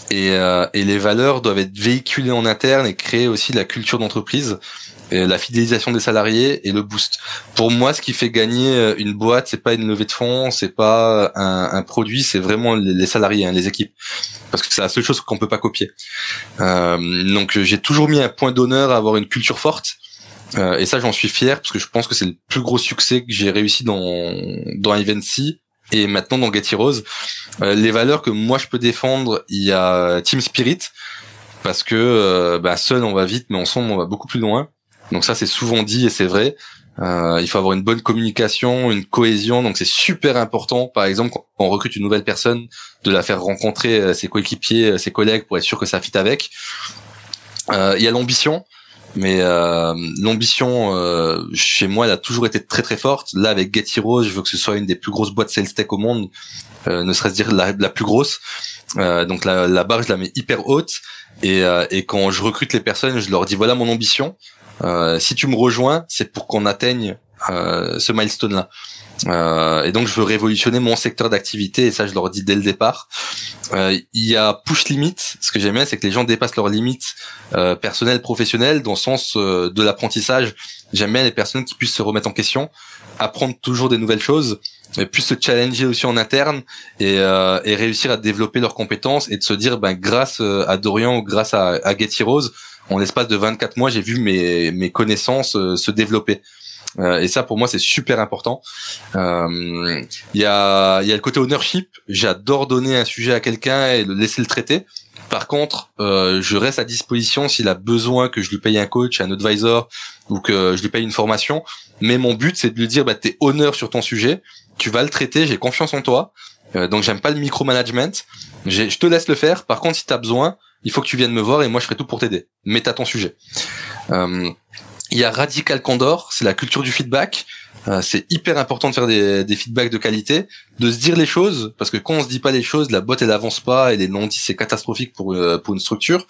Et, euh, et, les valeurs doivent être véhiculées en interne et créer aussi la culture d'entreprise, la fidélisation des salariés et le boost. Pour moi, ce qui fait gagner euh, une boîte, c'est pas une levée de fonds, c'est pas un, un produit, c'est vraiment les, salariés, hein, les équipes, parce que c'est la seule chose qu'on peut pas copier. Euh, donc, j'ai toujours mis un point d'honneur à avoir une culture forte. Euh, et ça, j'en suis fier parce que je pense que c'est le plus gros succès que j'ai réussi dans dans Evency et maintenant dans Getty Rose. Euh, les valeurs que moi je peux défendre, il y a Team Spirit parce que euh, bah, seul on va vite, mais ensemble on va beaucoup plus loin. Donc ça c'est souvent dit et c'est vrai. Euh, il faut avoir une bonne communication, une cohésion. Donc c'est super important. Par exemple, quand on recrute une nouvelle personne, de la faire rencontrer ses coéquipiers, ses collègues pour être sûr que ça fit avec. Il y a l'ambition. Mais euh, l'ambition euh, chez moi elle a toujours été très très forte. Là avec Get Heroes, je veux que ce soit une des plus grosses boîtes sales tech au monde, euh, ne serait-ce dire la, plus grosse. Euh, donc la, la, barre je la mets hyper haute et, euh, et quand je recrute les personnes, je leur dis voilà mon ambition. si tu me rejoins, c'est pour qu'on atteigne ce milestone là. Euh, et donc je veux révolutionner mon secteur d'activité et ça je leur dis dès le départ. Euh, il y a push limit. Ce que j'aime bien c'est que les gens dépassent leurs limites euh, personnelles, professionnelles, dans le sens euh, de l'apprentissage. J'aime bien les personnes qui puissent se remettre en question, apprendre toujours des nouvelles choses, et puissent se challenger aussi en interne et, euh, et réussir à développer leurs compétences et de se dire ben grâce à Dorian ou grâce à, à Getty Rose, en l'espace de 24 mois j'ai vu mes, mes connaissances se développer. Euh, et ça, pour moi, c'est super important. Il euh, y a, y a le côté ownership. J'adore donner un sujet à quelqu'un et le laisser le traiter. Par contre, euh, je reste à disposition s'il a besoin que je lui paye un coach, un advisor ou que je lui paye une formation. Mais mon but, c'est de lui dire, bah, t'es honneur sur ton sujet, tu vas le traiter, j'ai confiance en toi. Euh, donc, j'aime pas le micromanagement. Je te laisse le faire. Par contre, si t'as besoin, il faut que tu viennes me voir et moi, je ferai tout pour t'aider. Mais t'as ton sujet. Euh, il y a Radical Condor, c'est la culture du feedback. Euh, c'est hyper important de faire des, des, feedbacks de qualité, de se dire les choses, parce que quand on se dit pas les choses, la boîte elle avance pas et les non-dits c'est catastrophique pour euh, pour une structure.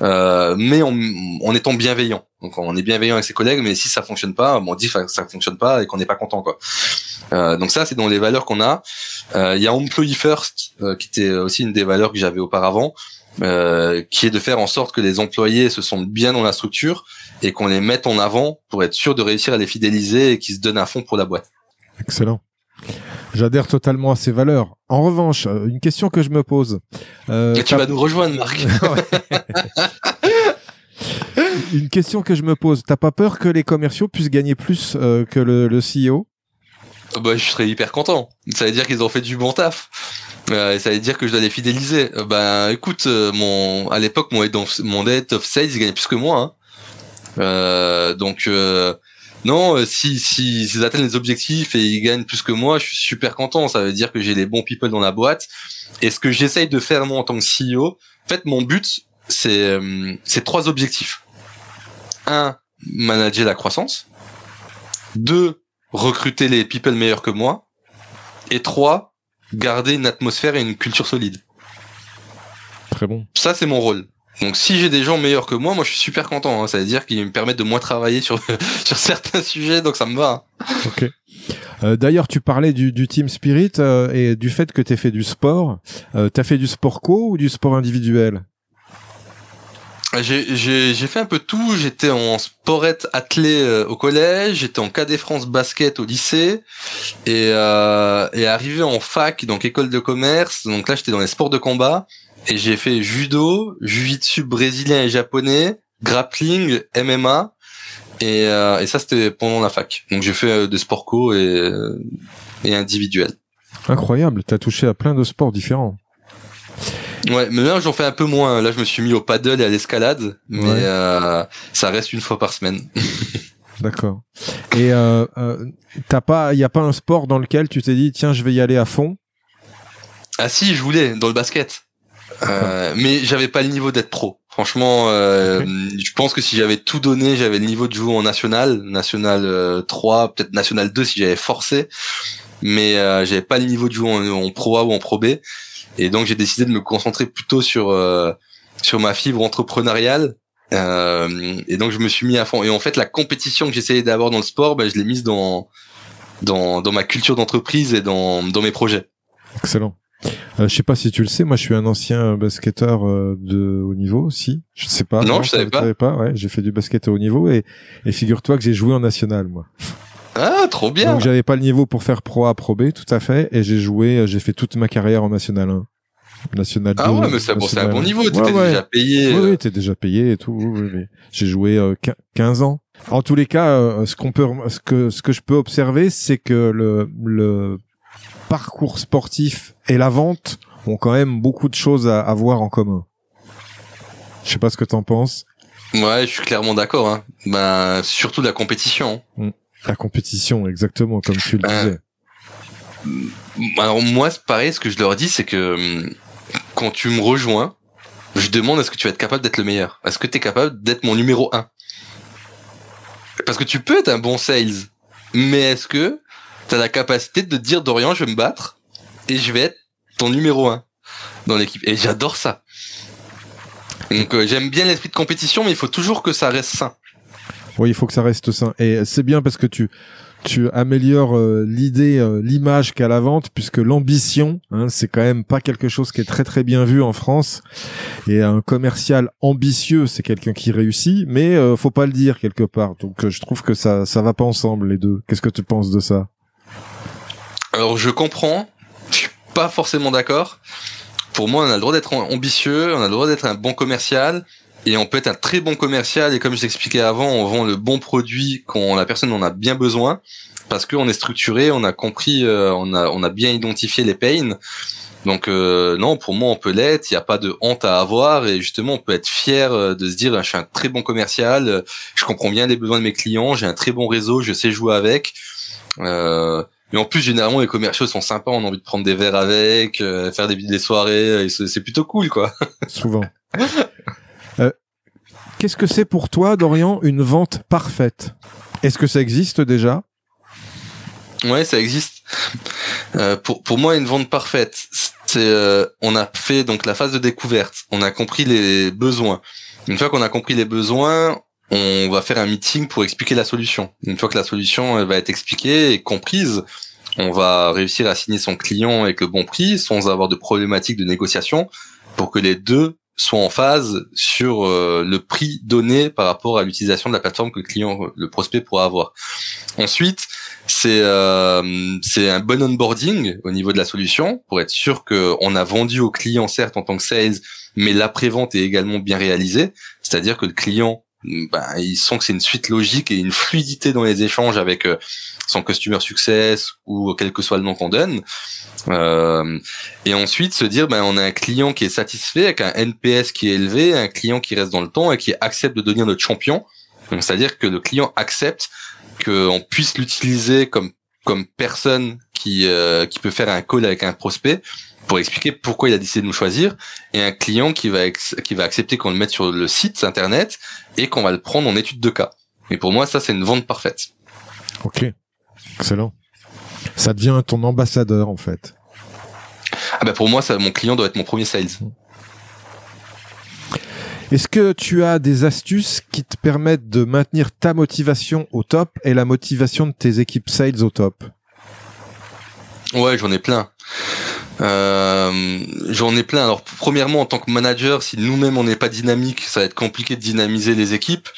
Euh, mais en, en, étant bienveillant. Donc on est bienveillant avec ses collègues, mais si ça fonctionne pas, on dit que ça fonctionne pas et qu'on n'est pas content quoi. Euh, donc ça c'est dans les valeurs qu'on a. Euh, il y a Employee First qui était aussi une des valeurs que j'avais auparavant. Euh, qui est de faire en sorte que les employés se sentent bien dans la structure et qu'on les mette en avant pour être sûr de réussir à les fidéliser et qu'ils se donnent à fond pour la boîte. Excellent. J'adhère totalement à ces valeurs. En revanche, euh, une question que je me pose. Euh, et tu vas nous rejoindre, Marc. une question que je me pose. T'as pas peur que les commerciaux puissent gagner plus euh, que le, le CEO bah, je serais hyper content. Ça veut dire qu'ils ont fait du bon taf. Euh, ça veut dire que je dois les fidéliser. Euh, ben, écoute, euh, mon, à l'époque, mon head of, mon head of sales, il gagnait plus que moi. Hein. Euh, donc, euh, non, si, si, s'ils atteignent les objectifs et ils gagnent plus que moi, je suis super content. Ça veut dire que j'ai les bons people dans la boîte. Et ce que j'essaye de faire moi en tant que CEO, en fait, mon but, c'est, c'est trois objectifs. Un, manager la croissance. Deux, recruter les people meilleurs que moi. Et trois, garder une atmosphère et une culture solide. Très bon. Ça, c'est mon rôle. Donc si j'ai des gens meilleurs que moi, moi je suis super content. Hein. Ça veut dire qu'ils me permettent de moins travailler sur sur certains sujets, donc ça me va. Hein. Ok. Euh, D'ailleurs, tu parlais du, du team spirit euh, et du fait que tu fait du sport. Euh, tu as fait du sport co ou du sport individuel? J'ai fait un peu tout. J'étais en sporette athlé euh, au collège, j'étais en KD France basket au lycée et, euh, et arrivé en fac, donc école de commerce. Donc là, j'étais dans les sports de combat et j'ai fait judo, jiu-jitsu brésilien et japonais, grappling, MMA et, euh, et ça c'était pendant la fac. Donc j'ai fait euh, des sports co et, et individuels. Incroyable, t'as touché à plein de sports différents. Ouais, mais là j'en fais un peu moins. Là je me suis mis au paddle et à l'escalade, mais euh, ça reste une fois par semaine. D'accord. Et euh, euh, t'as pas, y a pas un sport dans lequel tu t'es dit tiens je vais y aller à fond? Ah si, je voulais dans le basket, euh, mais j'avais pas le niveau d'être pro. Franchement, euh, je pense que si j'avais tout donné, j'avais le niveau de jouer en national, national 3, peut-être national 2 si j'avais forcé, mais j'avais pas le niveau de jouer en, en pro A ou en pro B. Et donc j'ai décidé de me concentrer plutôt sur euh, sur ma fibre entrepreneuriale. Euh, et donc je me suis mis à fond. Et en fait, la compétition que j'essayais d'avoir dans le sport, ben, je l'ai mise dans, dans dans ma culture d'entreprise et dans dans mes projets. Excellent. Euh, je sais pas si tu le sais, moi je suis un ancien basketteur euh, de haut niveau aussi. Je sais pas. Non, je savais pas. Savais pas. Ouais, j'ai fait du basket à haut niveau et, et figure-toi que j'ai joué en national moi. Ah, trop bien. Donc j'avais pas le niveau pour faire pro A, pro B, tout à fait, et j'ai joué, j'ai fait toute ma carrière en national 1. National 2. Ah ouais, mais c'est un bon niveau, t'étais déjà payé. Oui, oui, t'es déjà payé et tout. Oui, j'ai joué euh, 15 ans. En tous les cas, euh, ce qu'on peut, ce que, ce que je peux observer, c'est que le, le parcours sportif et la vente ont quand même beaucoup de choses à, à voir en commun. Je sais pas ce que t'en penses. Ouais, je suis clairement d'accord. Hein. Ben, surtout la compétition. Mm. La compétition, exactement, comme tu le euh, disais. Alors moi, pareil, ce que je leur dis, c'est que hum, quand tu me rejoins, je demande est-ce que tu vas être capable d'être le meilleur Est-ce que tu es capable d'être mon numéro un? Parce que tu peux être un bon sales, mais est-ce que tu as la capacité de dire Dorian, je vais me battre et je vais être ton numéro un dans l'équipe? Et j'adore ça. Donc euh, j'aime bien l'esprit de compétition, mais il faut toujours que ça reste sain. Oui, il faut que ça reste sain. Et c'est bien parce que tu tu améliores euh, l'idée, euh, l'image qu'à la vente, puisque l'ambition, hein, c'est quand même pas quelque chose qui est très très bien vu en France. Et un commercial ambitieux, c'est quelqu'un qui réussit, mais faut pas le dire quelque part. Donc je trouve que ça ça va pas ensemble les deux. Qu'est-ce que tu penses de ça? Alors je comprends, je suis pas forcément d'accord pour moi, on a le droit d'être ambitieux, on a le droit d'être un bon commercial, et on peut être un très bon commercial. Et comme je t'expliquais avant, on vend le bon produit quand la personne en a bien besoin, parce qu'on est structuré, on a compris, euh, on a on a bien identifié les pains. Donc euh, non, pour moi, on peut l'être. Il n'y a pas de honte à avoir, et justement, on peut être fier euh, de se dire, je suis un très bon commercial, je comprends bien les besoins de mes clients, j'ai un très bon réseau, je sais jouer avec. Euh, mais en plus, généralement, les commerciaux sont sympas, on a envie de prendre des verres avec, euh, faire des, des soirées, c'est plutôt cool, quoi. Souvent. Qu'est-ce que c'est pour toi, Dorian, une vente parfaite? Est-ce que ça existe déjà? Ouais, ça existe. Euh, pour, pour moi, une vente parfaite, c'est euh, on a fait donc la phase de découverte, on a compris les besoins. Une fois qu'on a compris les besoins, on va faire un meeting pour expliquer la solution. Une fois que la solution va être expliquée et comprise, on va réussir à signer son client avec le bon prix sans avoir de problématiques de négociation pour que les deux soient en phase sur euh, le prix donné par rapport à l'utilisation de la plateforme que le client, le prospect pourra avoir. Ensuite, c'est euh, c'est un bon onboarding au niveau de la solution pour être sûr qu'on a vendu au client certes en tant que sales, mais l'après-vente est également bien réalisée, c'est-à-dire que le client ben, ils sent que c'est une suite logique et une fluidité dans les échanges avec euh, son customer success ou quel que soit le nom qu'on donne. Euh, et ensuite se dire, ben, on a un client qui est satisfait avec un NPS qui est élevé, un client qui reste dans le temps et qui accepte de devenir notre champion. C'est-à-dire que le client accepte qu'on puisse l'utiliser comme comme personne qui euh, qui peut faire un call avec un prospect pour expliquer pourquoi il a décidé de nous choisir et un client qui va qui va accepter qu'on le mette sur le site internet et qu'on va le prendre en étude de cas. Et pour moi, ça c'est une vente parfaite. Ok, excellent. Ça devient ton ambassadeur en fait. Ah bah pour moi, ça, mon client doit être mon premier sales. Est-ce que tu as des astuces qui te permettent de maintenir ta motivation au top et la motivation de tes équipes sales au top? Ouais, j'en ai plein. Euh, J'en ai plein. Alors, premièrement, en tant que manager, si nous-mêmes on n'est pas dynamique, ça va être compliqué de dynamiser les équipes.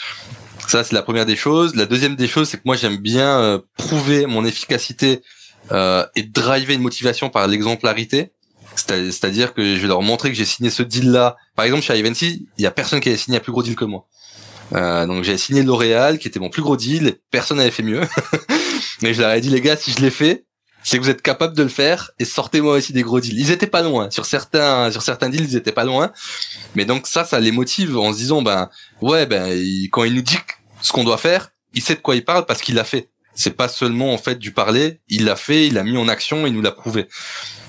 Ça, c'est la première des choses. La deuxième des choses, c'est que moi, j'aime bien euh, prouver mon efficacité euh, et driver une motivation par l'exemplarité. C'est-à-dire que je vais leur montrer que j'ai signé ce deal-là. Par exemple, chez Ivancy, il y a personne qui avait signé un plus gros deal que moi. Euh, donc j'ai signé L'Oréal, qui était mon plus gros deal. Personne n'avait fait mieux. Mais je leur ai dit, les gars, si je l'ai fait, c'est que vous êtes capable de le faire et sortez-moi aussi des gros deals. Ils étaient pas loin sur certains sur certains deals, ils étaient pas loin. Mais donc ça, ça les motive en se disant ben ouais ben quand il nous dit ce qu'on doit faire, il sait de quoi il parle parce qu'il l'a fait. C'est pas seulement en fait du parler, il l'a fait, il l'a mis en action, il nous l'a prouvé.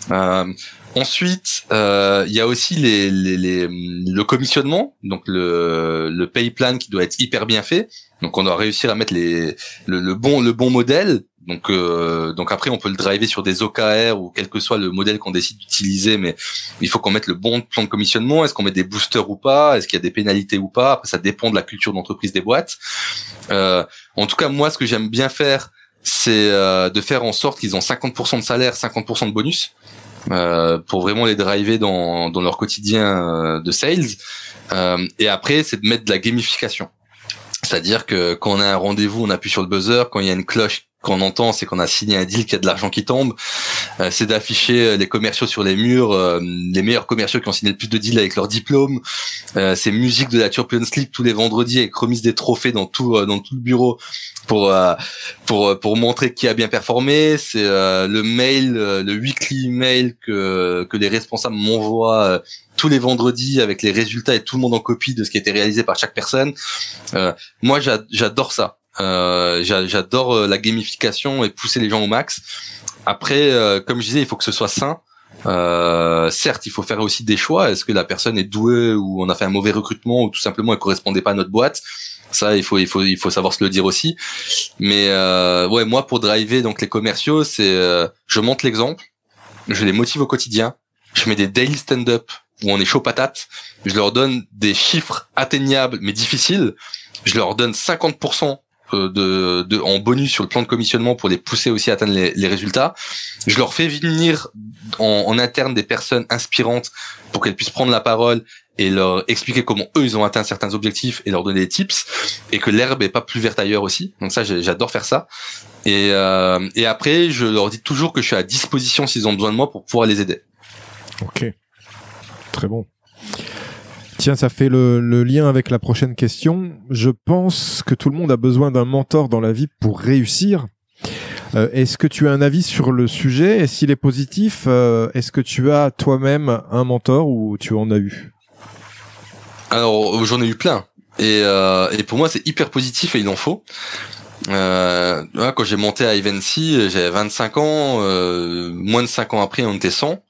Euh, ensuite, euh, il y a aussi les, les, les, le commissionnement, donc le, le pay plan qui doit être hyper bien fait. Donc on doit réussir à mettre les, le, le bon le bon modèle donc, euh, donc après, on peut le driver sur des OKR ou quel que soit le modèle qu'on décide d'utiliser, mais il faut qu'on mette le bon plan de commissionnement. Est-ce qu'on met des boosters ou pas? Est-ce qu'il y a des pénalités ou pas? Après, ça dépend de la culture d'entreprise des boîtes. Euh, en tout cas, moi, ce que j'aime bien faire, c'est euh, de faire en sorte qu'ils ont 50% de salaire, 50% de bonus, euh, pour vraiment les driver dans, dans leur quotidien euh, de sales. Euh, et après, c'est de mettre de la gamification. C'est-à-dire que quand on a un rendez-vous, on appuie sur le buzzer. Quand il y a une cloche qu'on entend, c'est qu'on a signé un deal, qu'il y a de l'argent qui tombe. Euh, c'est d'afficher euh, les commerciaux sur les murs, euh, les meilleurs commerciaux qui ont signé le plus de deals avec leur diplôme. c'est musique de la Champions League tous les vendredis avec remise des trophées dans tout dans tout le bureau pour pour pour montrer qui a bien performé. C'est le mail, le weekly mail que que les responsables m'envoient tous les vendredis avec les résultats et tout le monde en copie de ce qui a été réalisé par chaque personne. moi, j'adore ça. Euh, j'adore euh, la gamification et pousser les gens au max. Après, euh, comme je disais, il faut que ce soit sain. Euh, certes, il faut faire aussi des choix. Est-ce que la personne est douée ou on a fait un mauvais recrutement ou tout simplement elle correspondait pas à notre boîte? Ça, il faut, il faut, il faut savoir se le dire aussi. Mais euh, ouais, moi pour driver donc les commerciaux, c'est euh, je monte l'exemple, je les motive au quotidien, je mets des daily stand-up où on est chaud patate, je leur donne des chiffres atteignables mais difficiles, je leur donne 50% euh, de, de, en bonus sur le plan de commissionnement pour les pousser aussi à atteindre les, les résultats. Je leur fais venir en, en, interne des personnes inspirantes pour qu'elles puissent prendre la parole et leur expliquer comment eux ils ont atteint certains objectifs et leur donner des tips et que l'herbe est pas plus verte ailleurs aussi. Donc ça j'adore faire ça. Et, euh, et après je leur dis toujours que je suis à disposition s'ils ont besoin de moi pour pouvoir les aider. Ok, très bon. Tiens, ça fait le, le, lien avec la prochaine question. Je pense que tout le monde a besoin d'un mentor dans la vie pour réussir. Euh, est-ce que tu as un avis sur le sujet? Et s'il est positif, euh, est-ce que tu as toi-même un mentor ou tu en as eu? Alors, j'en ai eu plein. Et, euh, et pour moi, c'est hyper positif et il en faut. Euh, quand j'ai monté à Evency, j'avais 25 ans. moins de 5 ans après, on était 100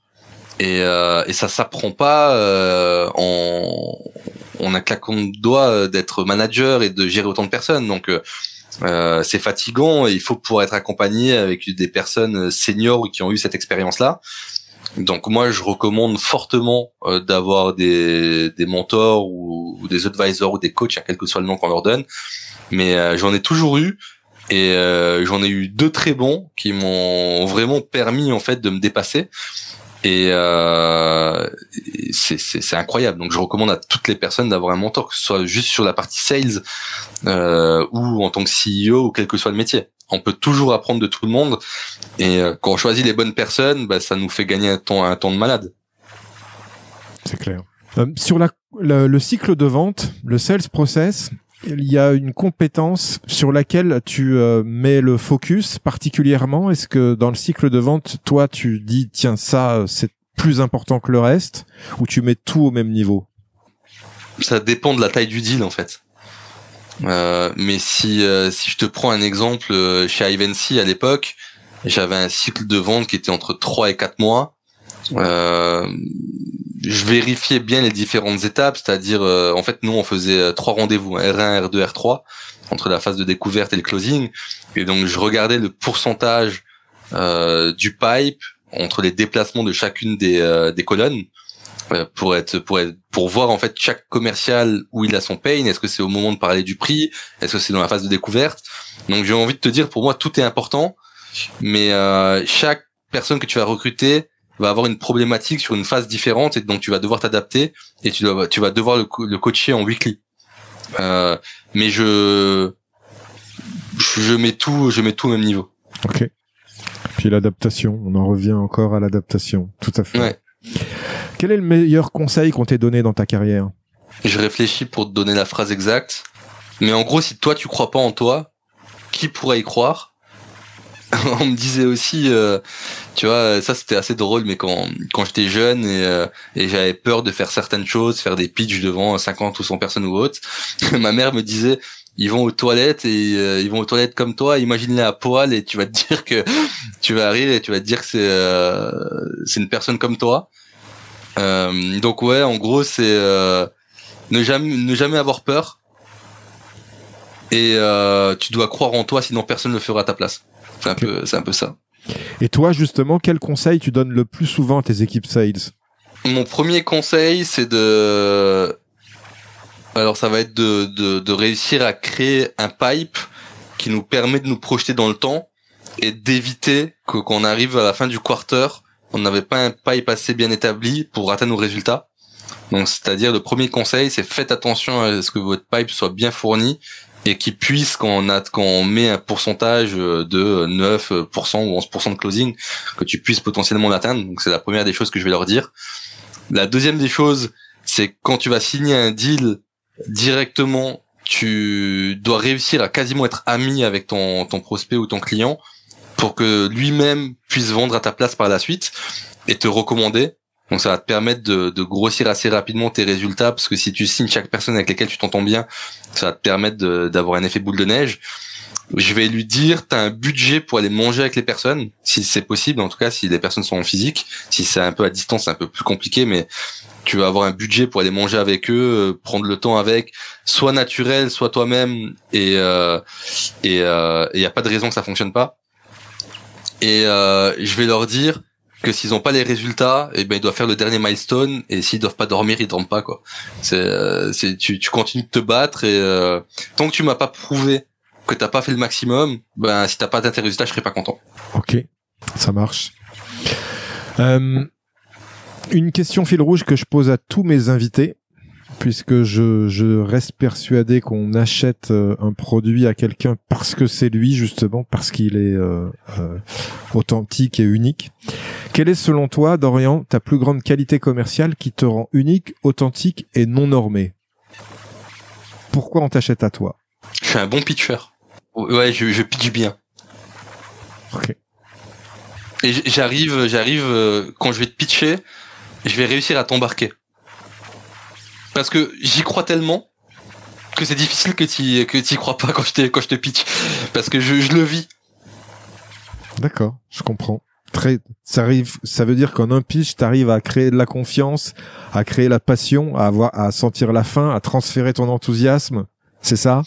et, euh, et ça s'apprend pas euh, en on a claquant de doigts d'être manager et de gérer autant de personnes. Donc euh, euh c'est fatigant et il faut pouvoir être accompagné avec des personnes seniors qui ont eu cette expérience là donc moi je recommande fortement euh, d'avoir des, des mentors ou, ou, des advisors ou des coachs à quel que soit le nom qu'on leur donne. Mais euh, j'en ai toujours eu et j'en ai eu deux très bons qui m'ont vraiment permis en fait de me dépasser et euh, c'est incroyable. Donc je recommande à toutes les personnes d'avoir un mentor, que ce soit juste sur la partie sales euh, ou en tant que CEO ou quel que soit le métier. On peut toujours apprendre de tout le monde et euh, quand on choisit les bonnes personnes, bah, ça nous fait gagner un temps, un temps de malade. C'est clair. Euh, sur la, le cycle de vente, le sales process, il y a une compétence sur laquelle tu euh, mets le focus particulièrement Est-ce que dans le cycle de vente, toi, tu dis tiens ça euh, c'est plus important que le reste ou tu mets tout au même niveau? Ça dépend de la taille du deal en fait. Euh, mais si si je te prends un exemple chez Ivancy à l'époque, j'avais un cycle de vente qui était entre 3 et 4 mois. Euh, je vérifiais bien les différentes étapes, c'est-à-dire euh, en fait nous on faisait euh, trois rendez-vous, R1, R2, R3 entre la phase de découverte et le closing, et donc je regardais le pourcentage euh, du pipe entre les déplacements de chacune des, euh, des colonnes pour être pour être pour voir en fait chaque commercial où il a son pain. Est-ce que c'est au moment de parler du prix? Est-ce que c'est dans la phase de découverte? Donc j'ai envie de te dire pour moi tout est important, mais chaque personne que tu vas recruter va avoir une problématique sur une phase différente et donc tu vas devoir t'adapter et tu dois tu vas devoir le, le coacher en weekly. Euh, mais je je mets tout je mets tout au même niveau. Ok. Puis l'adaptation, on en revient encore à l'adaptation, tout à fait. Ouais. Quel est le meilleur conseil qu'on t'ait donné dans ta carrière? Je réfléchis pour te donner la phrase exacte, mais en gros, si toi tu crois pas en toi, qui pourrait y croire? On me disait aussi, euh, tu vois, ça c'était assez drôle, mais quand quand j'étais jeune et, euh, et j'avais peur de faire certaines choses, faire des pitchs devant 50 ou 100 personnes ou autres, ma mère me disait, ils vont aux toilettes et euh, ils vont aux toilettes comme toi, imagine-les à poil et tu vas te dire que tu vas rire et tu vas te dire que c'est c'est une personne comme toi. donc ouais, en gros c'est ne jamais ne jamais avoir peur et tu dois croire en toi, sinon personne ne le fera à ta place. C'est un peu, c'est un peu ça. Et toi, justement, quel conseil tu donnes le plus souvent à tes équipes sales? Mon premier conseil, c'est de, alors ça va être de, réussir à créer un pipe qui nous permet de nous projeter dans le temps et d'éviter que qu'on arrive à la fin du quarter, on n'avait pas un pipe assez bien établi pour atteindre nos résultats. Donc, c'est-à-dire, le premier conseil, c'est faites attention à ce que votre pipe soit bien fourni et qui puisse quand on met un pourcentage de 9% ou 11% de closing que tu puisses potentiellement l'atteindre. Donc c'est la première des choses que je vais leur dire. La deuxième des choses c'est quand tu vas signer un deal directement tu dois réussir à quasiment être ami avec ton ton prospect ou ton client pour que lui-même puisse vendre à ta place par la suite et te recommander donc ça va te permettre de, grossir assez rapidement tes résultats parce que si tu signes chaque personne avec laquelle tu t'entends bien, ça va te permettre d'avoir un effet boule de neige. je vais lui dire, tu as un budget pour aller manger avec les personnes, si c'est possible, en tout cas si les personnes sont en physique. Si c'est un peu à distance, c'est un peu plus compliqué, mais tu vas avoir un budget pour aller manger avec eux, euh, prendre le temps avec, soit naturel, soit toi-même, et euh, et il euh, y a pas de raison que ça fonctionne pas. Et euh, je vais leur dire que s'ils ont pas les résultats, et eh ben ils doivent faire le dernier milestone, et s'ils doivent pas dormir, ils dorment pas quoi. C'est euh, tu continues de te battre et tant que tu m'as pas prouvé que t'as pas fait le maximum, ben si t'as pas d'intérêt résultat, je serai pas content. Ok, ça marche. Euh, une question fil rouge que je pose à tous mes invités, puisque je, je reste persuadé qu'on achète euh, un produit à quelqu'un parce que c'est lui, justement, parce qu'il est euh, euh, authentique et unique. Quelle est, selon toi, Dorian, ta plus grande qualité commerciale qui te rend unique, authentique et non normé? Pourquoi on t'achète à toi? Je suis un bon pitcher. Ouais, je, je pitch bien. Ok. Et j'arrive, j'arrive quand je vais te pitcher, je vais réussir à t'embarquer. Parce que j'y crois tellement que c'est difficile que tu que t'y crois pas quand je, te pitch. Parce que je, je le vis. D'accord, je comprends. Ça arrive, ça veut dire qu'en un pitch, t'arrives à créer de la confiance, à créer la passion, à avoir, à sentir la fin, à transférer ton enthousiasme. C'est ça?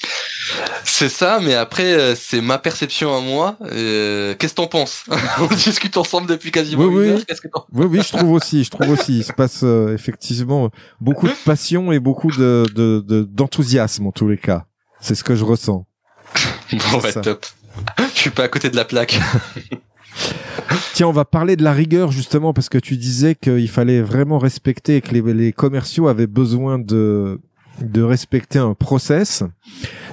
C'est ça, mais après, euh, c'est ma perception à moi. Euh, qu'est-ce que t'en penses On discute ensemble depuis quasiment oui, une oui. oui, oui, je trouve aussi. Je trouve aussi. Il se passe euh, effectivement beaucoup de passion et beaucoup de d'enthousiasme en tous les cas. C'est ce que je ressens. bon, ouais, top. Je suis pas à côté de la plaque. Tiens, on va parler de la rigueur justement parce que tu disais qu'il fallait vraiment respecter et que les, les commerciaux avaient besoin de de respecter un process.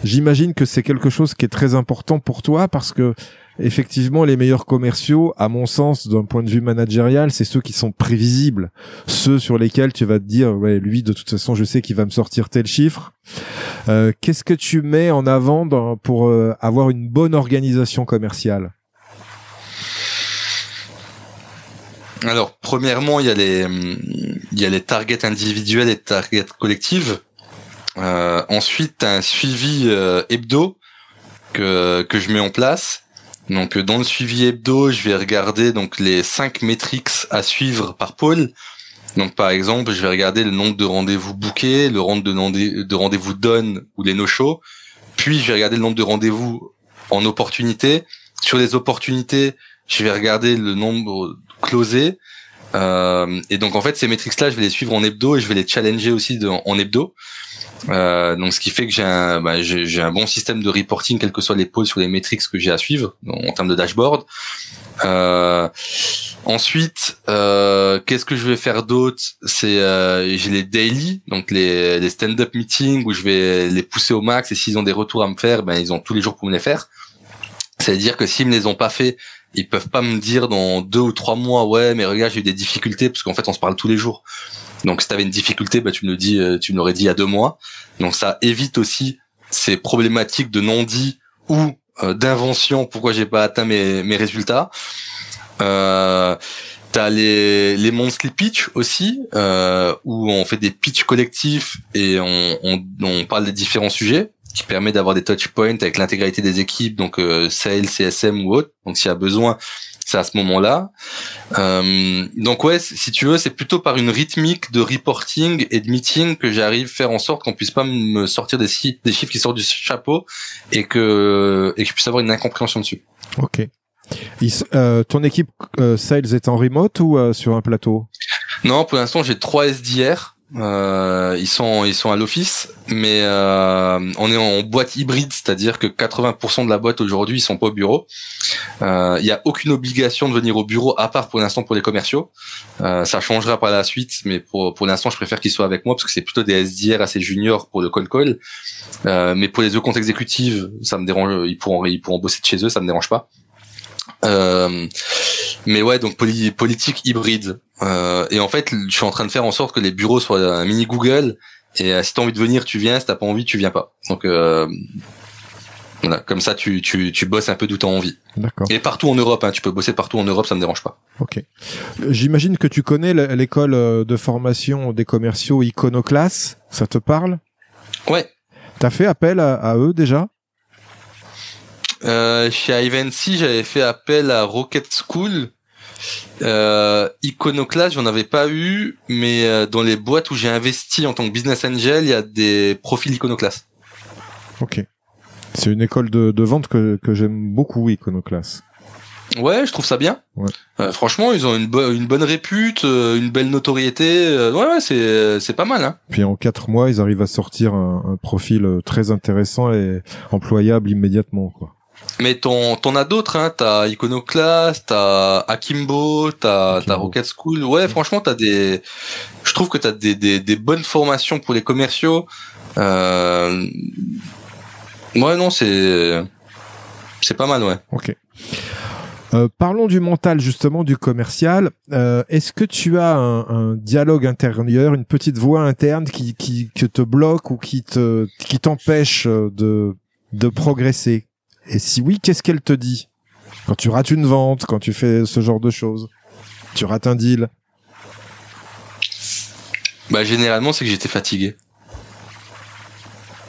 J'imagine que c'est quelque chose qui est très important pour toi parce que effectivement les meilleurs commerciaux, à mon sens, d'un point de vue managérial, c'est ceux qui sont prévisibles, ceux sur lesquels tu vas te dire ouais lui de toute façon je sais qu'il va me sortir tel chiffre. Euh, Qu'est-ce que tu mets en avant pour euh, avoir une bonne organisation commerciale? Alors, premièrement, il y a les, il y a les targets individuels et targets collectifs. Euh, ensuite, un suivi euh, hebdo que que je mets en place. Donc dans le suivi hebdo, je vais regarder donc les cinq métriques à suivre par pôle. Donc par exemple, je vais regarder le nombre de rendez-vous bookés, le nombre de rendez-vous done ou les no-show. Puis je vais regarder le nombre de rendez-vous en opportunité. Sur les opportunités, je vais regarder le nombre closé. Euh, et donc en fait, ces métriques-là, je vais les suivre en hebdo et je vais les challenger aussi en hebdo. Euh, donc, ce qui fait que j'ai un, bah, un bon système de reporting, quels que soient les pôles sur les métriques que j'ai à suivre en termes de dashboard. Euh, ensuite, euh, qu'est-ce que je vais faire d'autre? C'est euh, j'ai les daily, donc les, les stand-up meetings où je vais les pousser au max et s'ils ont des retours à me faire, ben ils ont tous les jours pour me les faire. C'est-à-dire que s'ils me les ont pas fait, ils peuvent pas me dire dans deux ou trois mois, ouais, mais regarde, j'ai eu des difficultés parce qu'en fait, on se parle tous les jours. Donc si tu avais une difficulté, bah, tu me le dis, euh, tu me l'aurais dit il y a deux mois. Donc ça évite aussi ces problématiques de non-dit ou euh, d'invention. Pourquoi j'ai pas atteint mes, mes résultats euh, T'as les, les monthly pitch aussi, euh, où on fait des pitch collectifs et on, on, on parle des différents sujets, qui permet d'avoir des touch points avec l'intégralité des équipes, donc euh, sales, CSM ou autre. Donc s'il y a besoin, c'est à ce moment-là. Euh, donc ouais, si tu veux, c'est plutôt par une rythmique de reporting et de meeting que j'arrive à faire en sorte qu'on puisse pas me sortir des, des chiffres qui sortent du chapeau et que et que je puisse avoir une incompréhension dessus. Ok. Euh, ton équipe euh, sales est en remote ou euh, sur un plateau? Non, pour l'instant j'ai trois SDR euh, ils sont ils sont à l'office, mais euh, on est en boîte hybride, c'est-à-dire que 80% de la boîte aujourd'hui ils sont pas au bureau. Euh, il y a aucune obligation de venir au bureau à part pour l'instant pour les commerciaux. Euh, ça changera par la suite, mais pour pour l'instant je préfère qu'ils soient avec moi parce que c'est plutôt des SDR assez juniors pour le call call. Euh, mais pour les deux comptes exécutifs, ça me dérange, ils pourront ils pourront bosser de chez eux, ça me dérange pas. Euh, mais ouais, donc politique hybride. Euh, et en fait, je suis en train de faire en sorte que les bureaux soient un mini Google. Et euh, si t'as envie de venir, tu viens. Si t'as pas envie, tu viens pas. Donc euh, voilà, comme ça, tu, tu, tu bosses un peu d'où t'as envie. D'accord. Et partout en Europe, hein, tu peux bosser partout en Europe, ça me dérange pas. Ok. J'imagine que tu connais l'école de formation des commerciaux Iconoclass. Ça te parle? Ouais. T'as fait appel à eux déjà? Euh, chez Ivancy, j'avais fait appel à Rocket School. Euh, Iconoclast, j'en avais pas eu, mais euh, dans les boîtes où j'ai investi en tant que business angel, il y a des profils Iconoclast. Ok. C'est une école de, de vente que, que j'aime beaucoup, Iconoclast. Ouais, je trouve ça bien. Ouais. Euh, franchement, ils ont une, bo- une bonne répute, euh, une belle notoriété. euh, ouais, ouais, c'est c'est pas mal. Hein. Puis en quatre mois, ils arrivent à sortir un, un profil très intéressant et employable immédiatement, quoi. Mais t'en t'en as d'autres. Hein. T'as Iconoclast, t'as Akimbo, t'as Akimbo. t'as Rocket School. Ouais, franchement, t'as des. Je trouve que t'as des, des des bonnes formations pour les commerciaux. Euh... Ouais, non, c'est c'est pas mal, ouais. Ok. Euh, parlons du mental justement du commercial. Euh, Est-ce que tu as un, un dialogue intérieur, une petite voix interne qui, qui que te bloque ou qui te qui t'empêche euh, de de progresser? Et si oui, qu'est-ce qu'elle te dit quand tu rates une vente, quand tu fais ce genre de choses Tu rates un deal Bah généralement c'est que j'étais fatigué.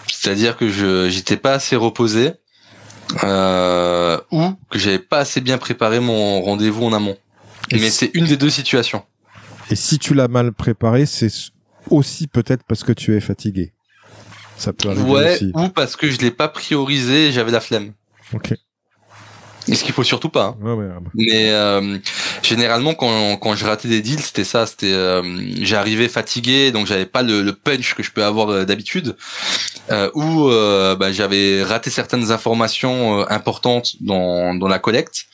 C'est-à-dire que je j'étais pas assez reposé euh, ou que j'avais pas assez bien préparé mon rendez-vous en amont. Et Mais si- c'est une des deux situations. Et si tu l'as mal préparé, c'est aussi peut-être parce que tu es fatigué. Ça peut arriver Ouais, aussi. ou parce que je l'ai pas priorisé, et j'avais la flemme. Ok. Et ce qu'il faut surtout pas. hein. Ouais, ouais, ouais. Mais euh, généralement quand quand je ratais des deals, c'était ça, c'était euh, j'arrivais fatigué, donc j'avais pas le, le punch que je peux avoir euh, d'habitude, ou bah, j'avais raté certaines informations importantes dans dans la collecte,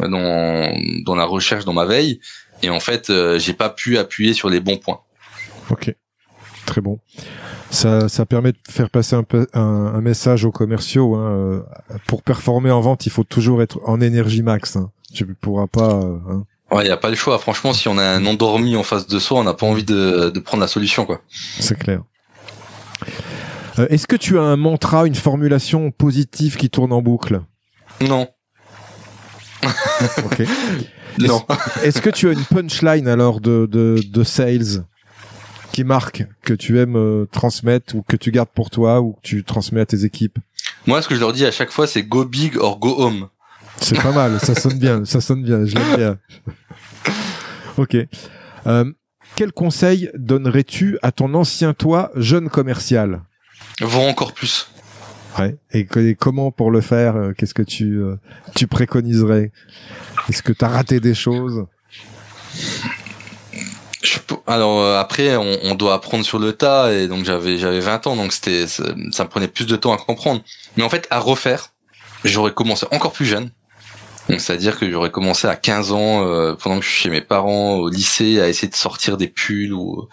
dans dans la recherche, dans ma veille, et en fait j'ai pas pu appuyer sur les bons points. Ok, très bon. Ça, ça permet de faire passer un, peu- un, un message aux commerciaux. Hein. euh, Pour performer en vente, il faut toujours être en énergie max. Hein. Tu pourras pas. euh, hein. Ouais, y a pas le choix. Franchement, si on a un endormi en face de soi, on n'a pas envie de de prendre la solution quoi. C'est clair. Euh, Est-ce que tu as un mantra, une formulation positive qui tourne en boucle? Non, Ok. non. Est-ce que tu as une punchline alors de, de, de sales? Qui marque que tu aimes euh, transmettre ou que tu gardes pour toi ou que tu transmets à tes équipes? Moi, ce que je leur dis à chaque fois, c'est go big or go home. C'est pas mal, ça sonne bien, ça sonne bien, je l'aime bien. ok. Euh, quel conseil donnerais-tu à ton ancien toi, jeune commercial? Vends encore plus. Ouais. Et, comment pour le faire euh, Qu'est-ce que tu euh, tu préconiserais? Est-ce que tu as raté des choses? Alors euh, après, on, doit apprendre sur le tas et donc j'avais j'avais 20 ans, donc c'était ça, me prenait plus de temps à comprendre. Mais en fait, à refaire, j'aurais commencé encore plus jeune. Donc c'est-à-dire que j'aurais commencé à 15 ans euh, pendant que je suis chez mes parents au lycée à essayer de sortir des pulls ou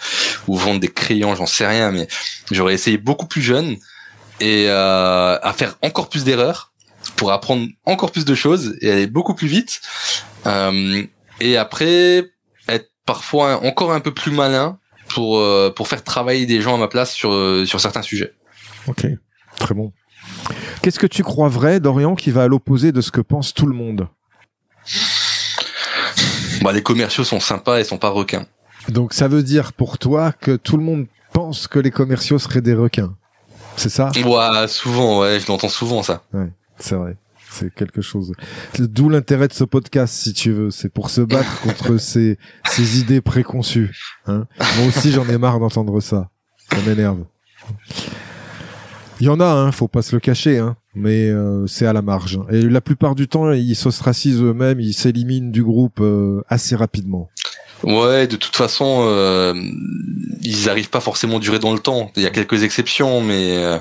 vendre des crayons, j'en sais rien, mais j'aurais essayé beaucoup plus jeune et euh, à faire encore plus d'erreurs pour apprendre encore plus de choses et aller beaucoup plus vite. Euh, et après parfois encore un peu plus malin pour euh, pour faire travailler des gens à ma place sur euh, sur certains sujets. Ok, très bon. Qu'est-ce que tu crois vrai, Dorian, qui va à l'opposé de ce que pense tout le monde? Bah les commerciaux sont sympas et sont pas requins. Donc ça veut dire pour toi que tout le monde pense que les commerciaux seraient des requins. C'est ça? Ouais, souvent ouais, je l'entends souvent ça. C'est vrai. C'est quelque chose. D'où l'intérêt de ce podcast, si tu veux. C'est pour se battre contre ces, ces idées préconçues. Hein Moi aussi, j'en ai marre d'entendre ça. Ça m'énerve. Il y en a, hein, faut pas se le cacher, hein, mais euh, c'est à la marge. Et la plupart du temps, ils s'ostracisent eux-mêmes, ils s'éliminent du groupe euh, assez rapidement. Ouais, de toute façon, euh, ils arrivent pas forcément à durer dans le temps. Il y a quelques exceptions, mais euh,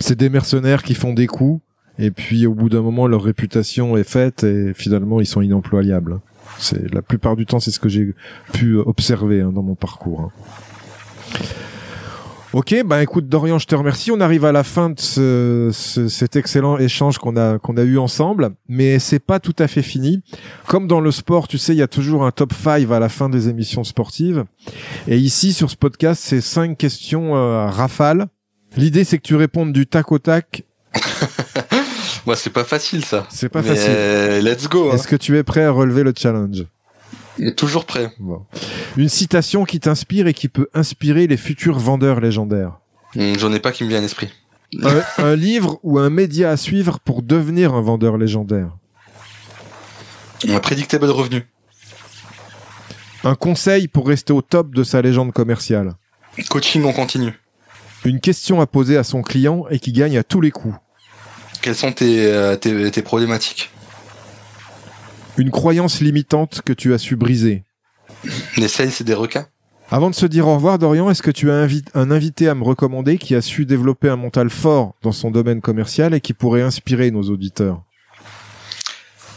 C'est des mercenaires qui font des coups, et puis au bout d'un moment, leur réputation est faite, et finalement, ils sont inemployables. C'est la plupart du temps, c'est ce que j'ai pu observer hein, dans mon parcours. hein. Ok, bah écoute Dorian, je te remercie. On arrive à la fin de ce, ce- cet excellent échange qu'on a qu'on a eu ensemble, mais c'est pas tout à fait fini. Comme dans le sport, tu sais, il y a toujours un top 5 à la fin des émissions sportives. Et ici, sur ce podcast, c'est cinq questions euh, à rafale. L'idée, c'est que tu répondes du tac au tac. moi c'est pas facile ça. C'est pas Mais, facile. euh, let's go. hein. Est-ce que tu es prêt à relever le challenge? Toujours prêt. Bon. Une citation qui t'inspire et qui peut inspirer les futurs vendeurs légendaires. Hum, J'en ai pas qui me vient à l'esprit. un, livre ou un média à suivre pour devenir un vendeur légendaire? Un prédictable revenu. Un conseil pour rester au top de sa légende commerciale? Coaching en continu. Une question à poser à son client et qui gagne à tous les coups. Quelles sont tes, euh, tes, tes problématiques? Une croyance limitante que tu as su briser. Les sales, c'est des requins? Avant de se dire au revoir, Dorian, est-ce que tu as un invité à me recommander qui a su développer un mental fort dans son domaine commercial et qui pourrait inspirer nos auditeurs?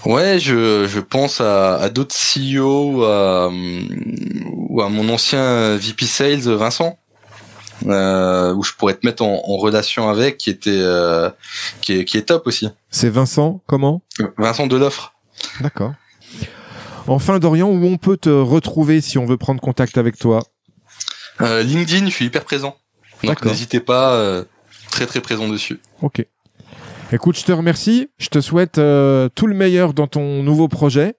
Ouais, je, je pense à, à d'autres CEO ou à, ou à mon ancien VP Sales, Vincent. Euh, où je pourrais te mettre en, en relation avec, qui était euh, qui, est, qui est top aussi. C'est Vincent, comment? Vincent de l'offre. D'accord. Enfin, Dorian, où on peut te retrouver si on veut prendre contact avec toi? Euh, LinkedIn, je suis hyper présent. Donc n'hésitez pas, euh, très très présent dessus. Ok. Écoute, je te remercie. Je te souhaite euh, tout le meilleur dans ton nouveau projet.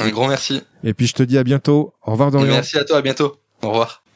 Un grand merci. Et puis je te dis à bientôt. Au revoir Dorian. merci à toi, à bientôt. Au revoir.